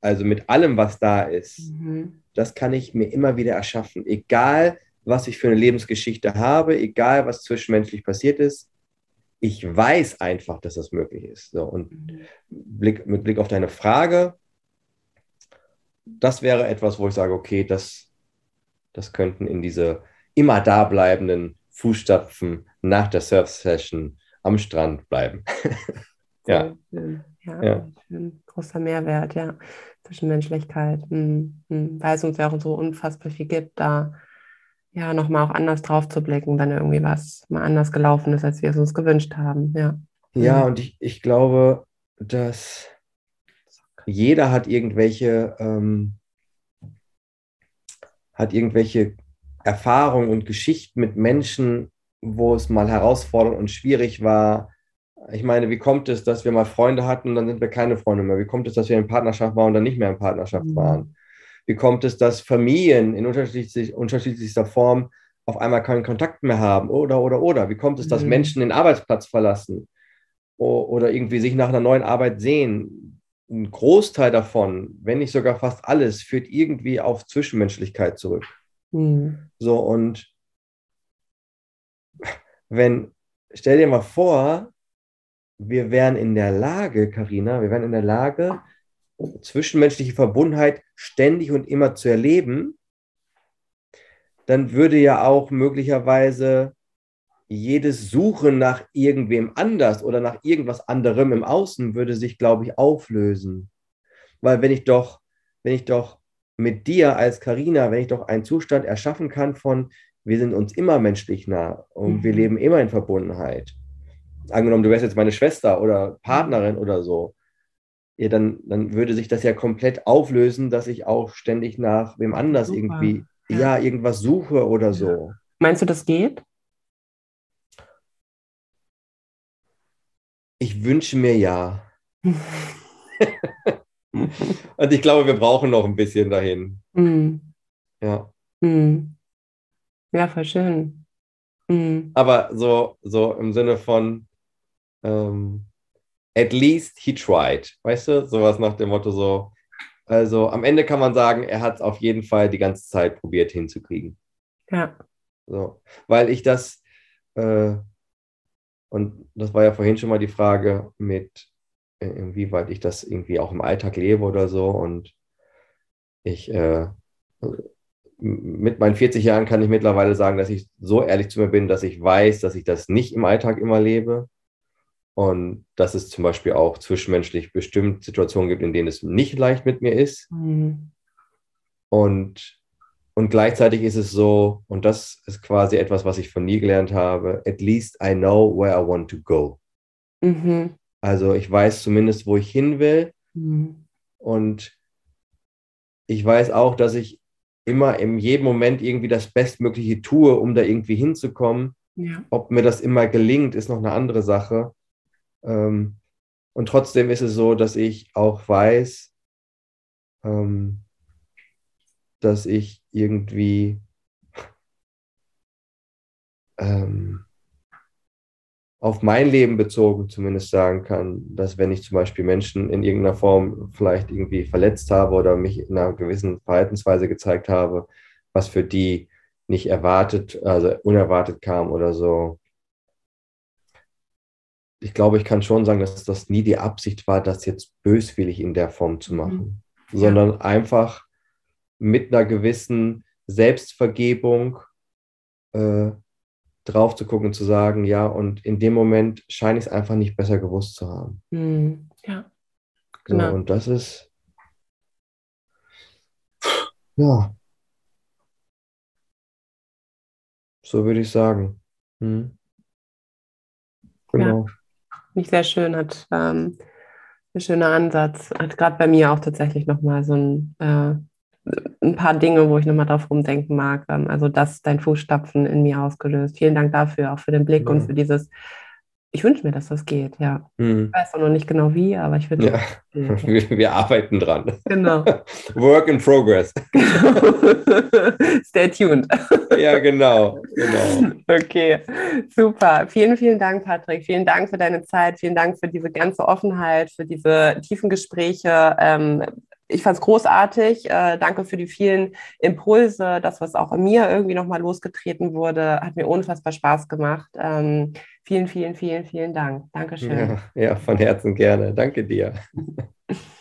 also mit allem, was da ist. Mhm. Das kann ich mir immer wieder erschaffen, egal was ich für eine Lebensgeschichte habe, egal was zwischenmenschlich passiert ist. Ich weiß einfach, dass das möglich ist. So, und mhm. Blick, mit Blick auf deine Frage, das wäre etwas, wo ich sage, okay, das, das könnten in diese immer da bleibenden Fußstapfen nach der Surf-Session am Strand bleiben. [LAUGHS] ja. Ja, ja. großer Mehrwert, ja. Zwischenmenschlichkeit. Hm, hm. Weil es uns ja auch so unfassbar viel gibt, da ja nochmal auch anders drauf zu blicken, wenn irgendwie was mal anders gelaufen ist, als wir es uns gewünscht haben. Ja, ja und ich, ich glaube, dass jeder hat irgendwelche, ähm, hat irgendwelche Erfahrungen und Geschichten mit Menschen, wo es mal herausfordernd und schwierig war. Ich meine, wie kommt es, dass wir mal Freunde hatten und dann sind wir keine Freunde mehr? Wie kommt es, dass wir in Partnerschaft waren und dann nicht mehr in Partnerschaft mhm. waren? Wie kommt es, dass Familien in unterschiedlich, unterschiedlichster Form auf einmal keinen Kontakt mehr haben? Oder, oder, oder. Wie kommt es, dass mhm. Menschen den Arbeitsplatz verlassen? Oder irgendwie sich nach einer neuen Arbeit sehen? Ein Großteil davon, wenn nicht sogar fast alles, führt irgendwie auf Zwischenmenschlichkeit zurück. Mhm. So, und wenn, stell dir mal vor, wir wären in der Lage, Karina, wir wären in der Lage, zwischenmenschliche Verbundenheit ständig und immer zu erleben, dann würde ja auch möglicherweise jedes Suchen nach irgendwem anders oder nach irgendwas anderem im Außen würde sich, glaube ich, auflösen. Weil wenn ich doch, wenn ich doch mit dir als Karina, wenn ich doch einen Zustand erschaffen kann von, wir sind uns immer menschlich nah und mhm. wir leben immer in Verbundenheit. Angenommen, du wärst jetzt meine Schwester oder Partnerin oder so, ja, dann, dann würde sich das ja komplett auflösen, dass ich auch ständig nach wem anders Super. irgendwie, ja. ja. irgendwas suche oder so. Meinst du, das geht? Ich wünsche mir ja. [LAUGHS] Und ich glaube, wir brauchen noch ein bisschen dahin. Mm. Ja. Mm. Ja, voll schön. Mm. Aber so, so im Sinne von ähm, at least he tried. Weißt du? Sowas nach dem Motto so. Also am Ende kann man sagen, er hat es auf jeden Fall die ganze Zeit probiert hinzukriegen. Ja. So. Weil ich das, äh, und das war ja vorhin schon mal die Frage mit, äh, inwieweit ich das irgendwie auch im Alltag lebe oder so. Und ich, äh, mit meinen 40 Jahren kann ich mittlerweile sagen, dass ich so ehrlich zu mir bin, dass ich weiß, dass ich das nicht im Alltag immer lebe. Und dass es zum Beispiel auch zwischenmenschlich bestimmt Situationen gibt, in denen es nicht leicht mit mir ist. Mhm. Und, und gleichzeitig ist es so, und das ist quasi etwas, was ich von nie gelernt habe, at least I know where I want to go. Mhm. Also ich weiß zumindest, wo ich hin will. Mhm. Und ich weiß auch, dass ich immer in jedem Moment irgendwie das Bestmögliche tue, um da irgendwie hinzukommen. Ja. Ob mir das immer gelingt, ist noch eine andere Sache. Ähm, und trotzdem ist es so, dass ich auch weiß, ähm, dass ich irgendwie ähm, auf mein Leben bezogen zumindest sagen kann, dass wenn ich zum Beispiel Menschen in irgendeiner Form vielleicht irgendwie verletzt habe oder mich in einer gewissen Verhaltensweise gezeigt habe, was für die nicht erwartet, also unerwartet kam oder so, ich glaube, ich kann schon sagen, dass das nie die Absicht war, das jetzt böswillig in der Form zu machen, mhm. sondern einfach mit einer gewissen Selbstvergebung äh, drauf zu gucken und zu sagen, ja, und in dem Moment scheine ich es einfach nicht besser gewusst zu haben. Mhm. Ja, genau. So, und das ist, ja, so würde ich sagen. Hm. Genau. Ja nicht sehr schön, hat ähm, ein schöner Ansatz. Hat gerade bei mir auch tatsächlich nochmal so ein, äh, ein paar Dinge, wo ich nochmal drauf rumdenken mag. Ähm, also das dein Fußstapfen in mir ausgelöst. Vielen Dank dafür, auch für den Blick ja. und für dieses ich wünsche mir, dass das geht, ja. Hm. Ich weiß auch noch nicht genau wie, aber ich wünsche ja. [LAUGHS] wir, wir, arbeiten dran. Genau. [LAUGHS] Work in progress. [LAUGHS] Stay tuned. ja, genau, genau. Okay, super. Vielen, vielen Dank, Patrick. Vielen Dank für deine Zeit. Vielen Dank für diese ganze Offenheit, für diese tiefen Gespräche. Ähm, ich fand es großartig. Äh, danke für die vielen Impulse. Das, was auch in mir irgendwie nochmal losgetreten wurde, hat mir unfassbar Spaß gemacht. Ähm, vielen, vielen, vielen, vielen Dank. Dankeschön. Ja, ja, von Herzen gerne. Danke dir. [LAUGHS]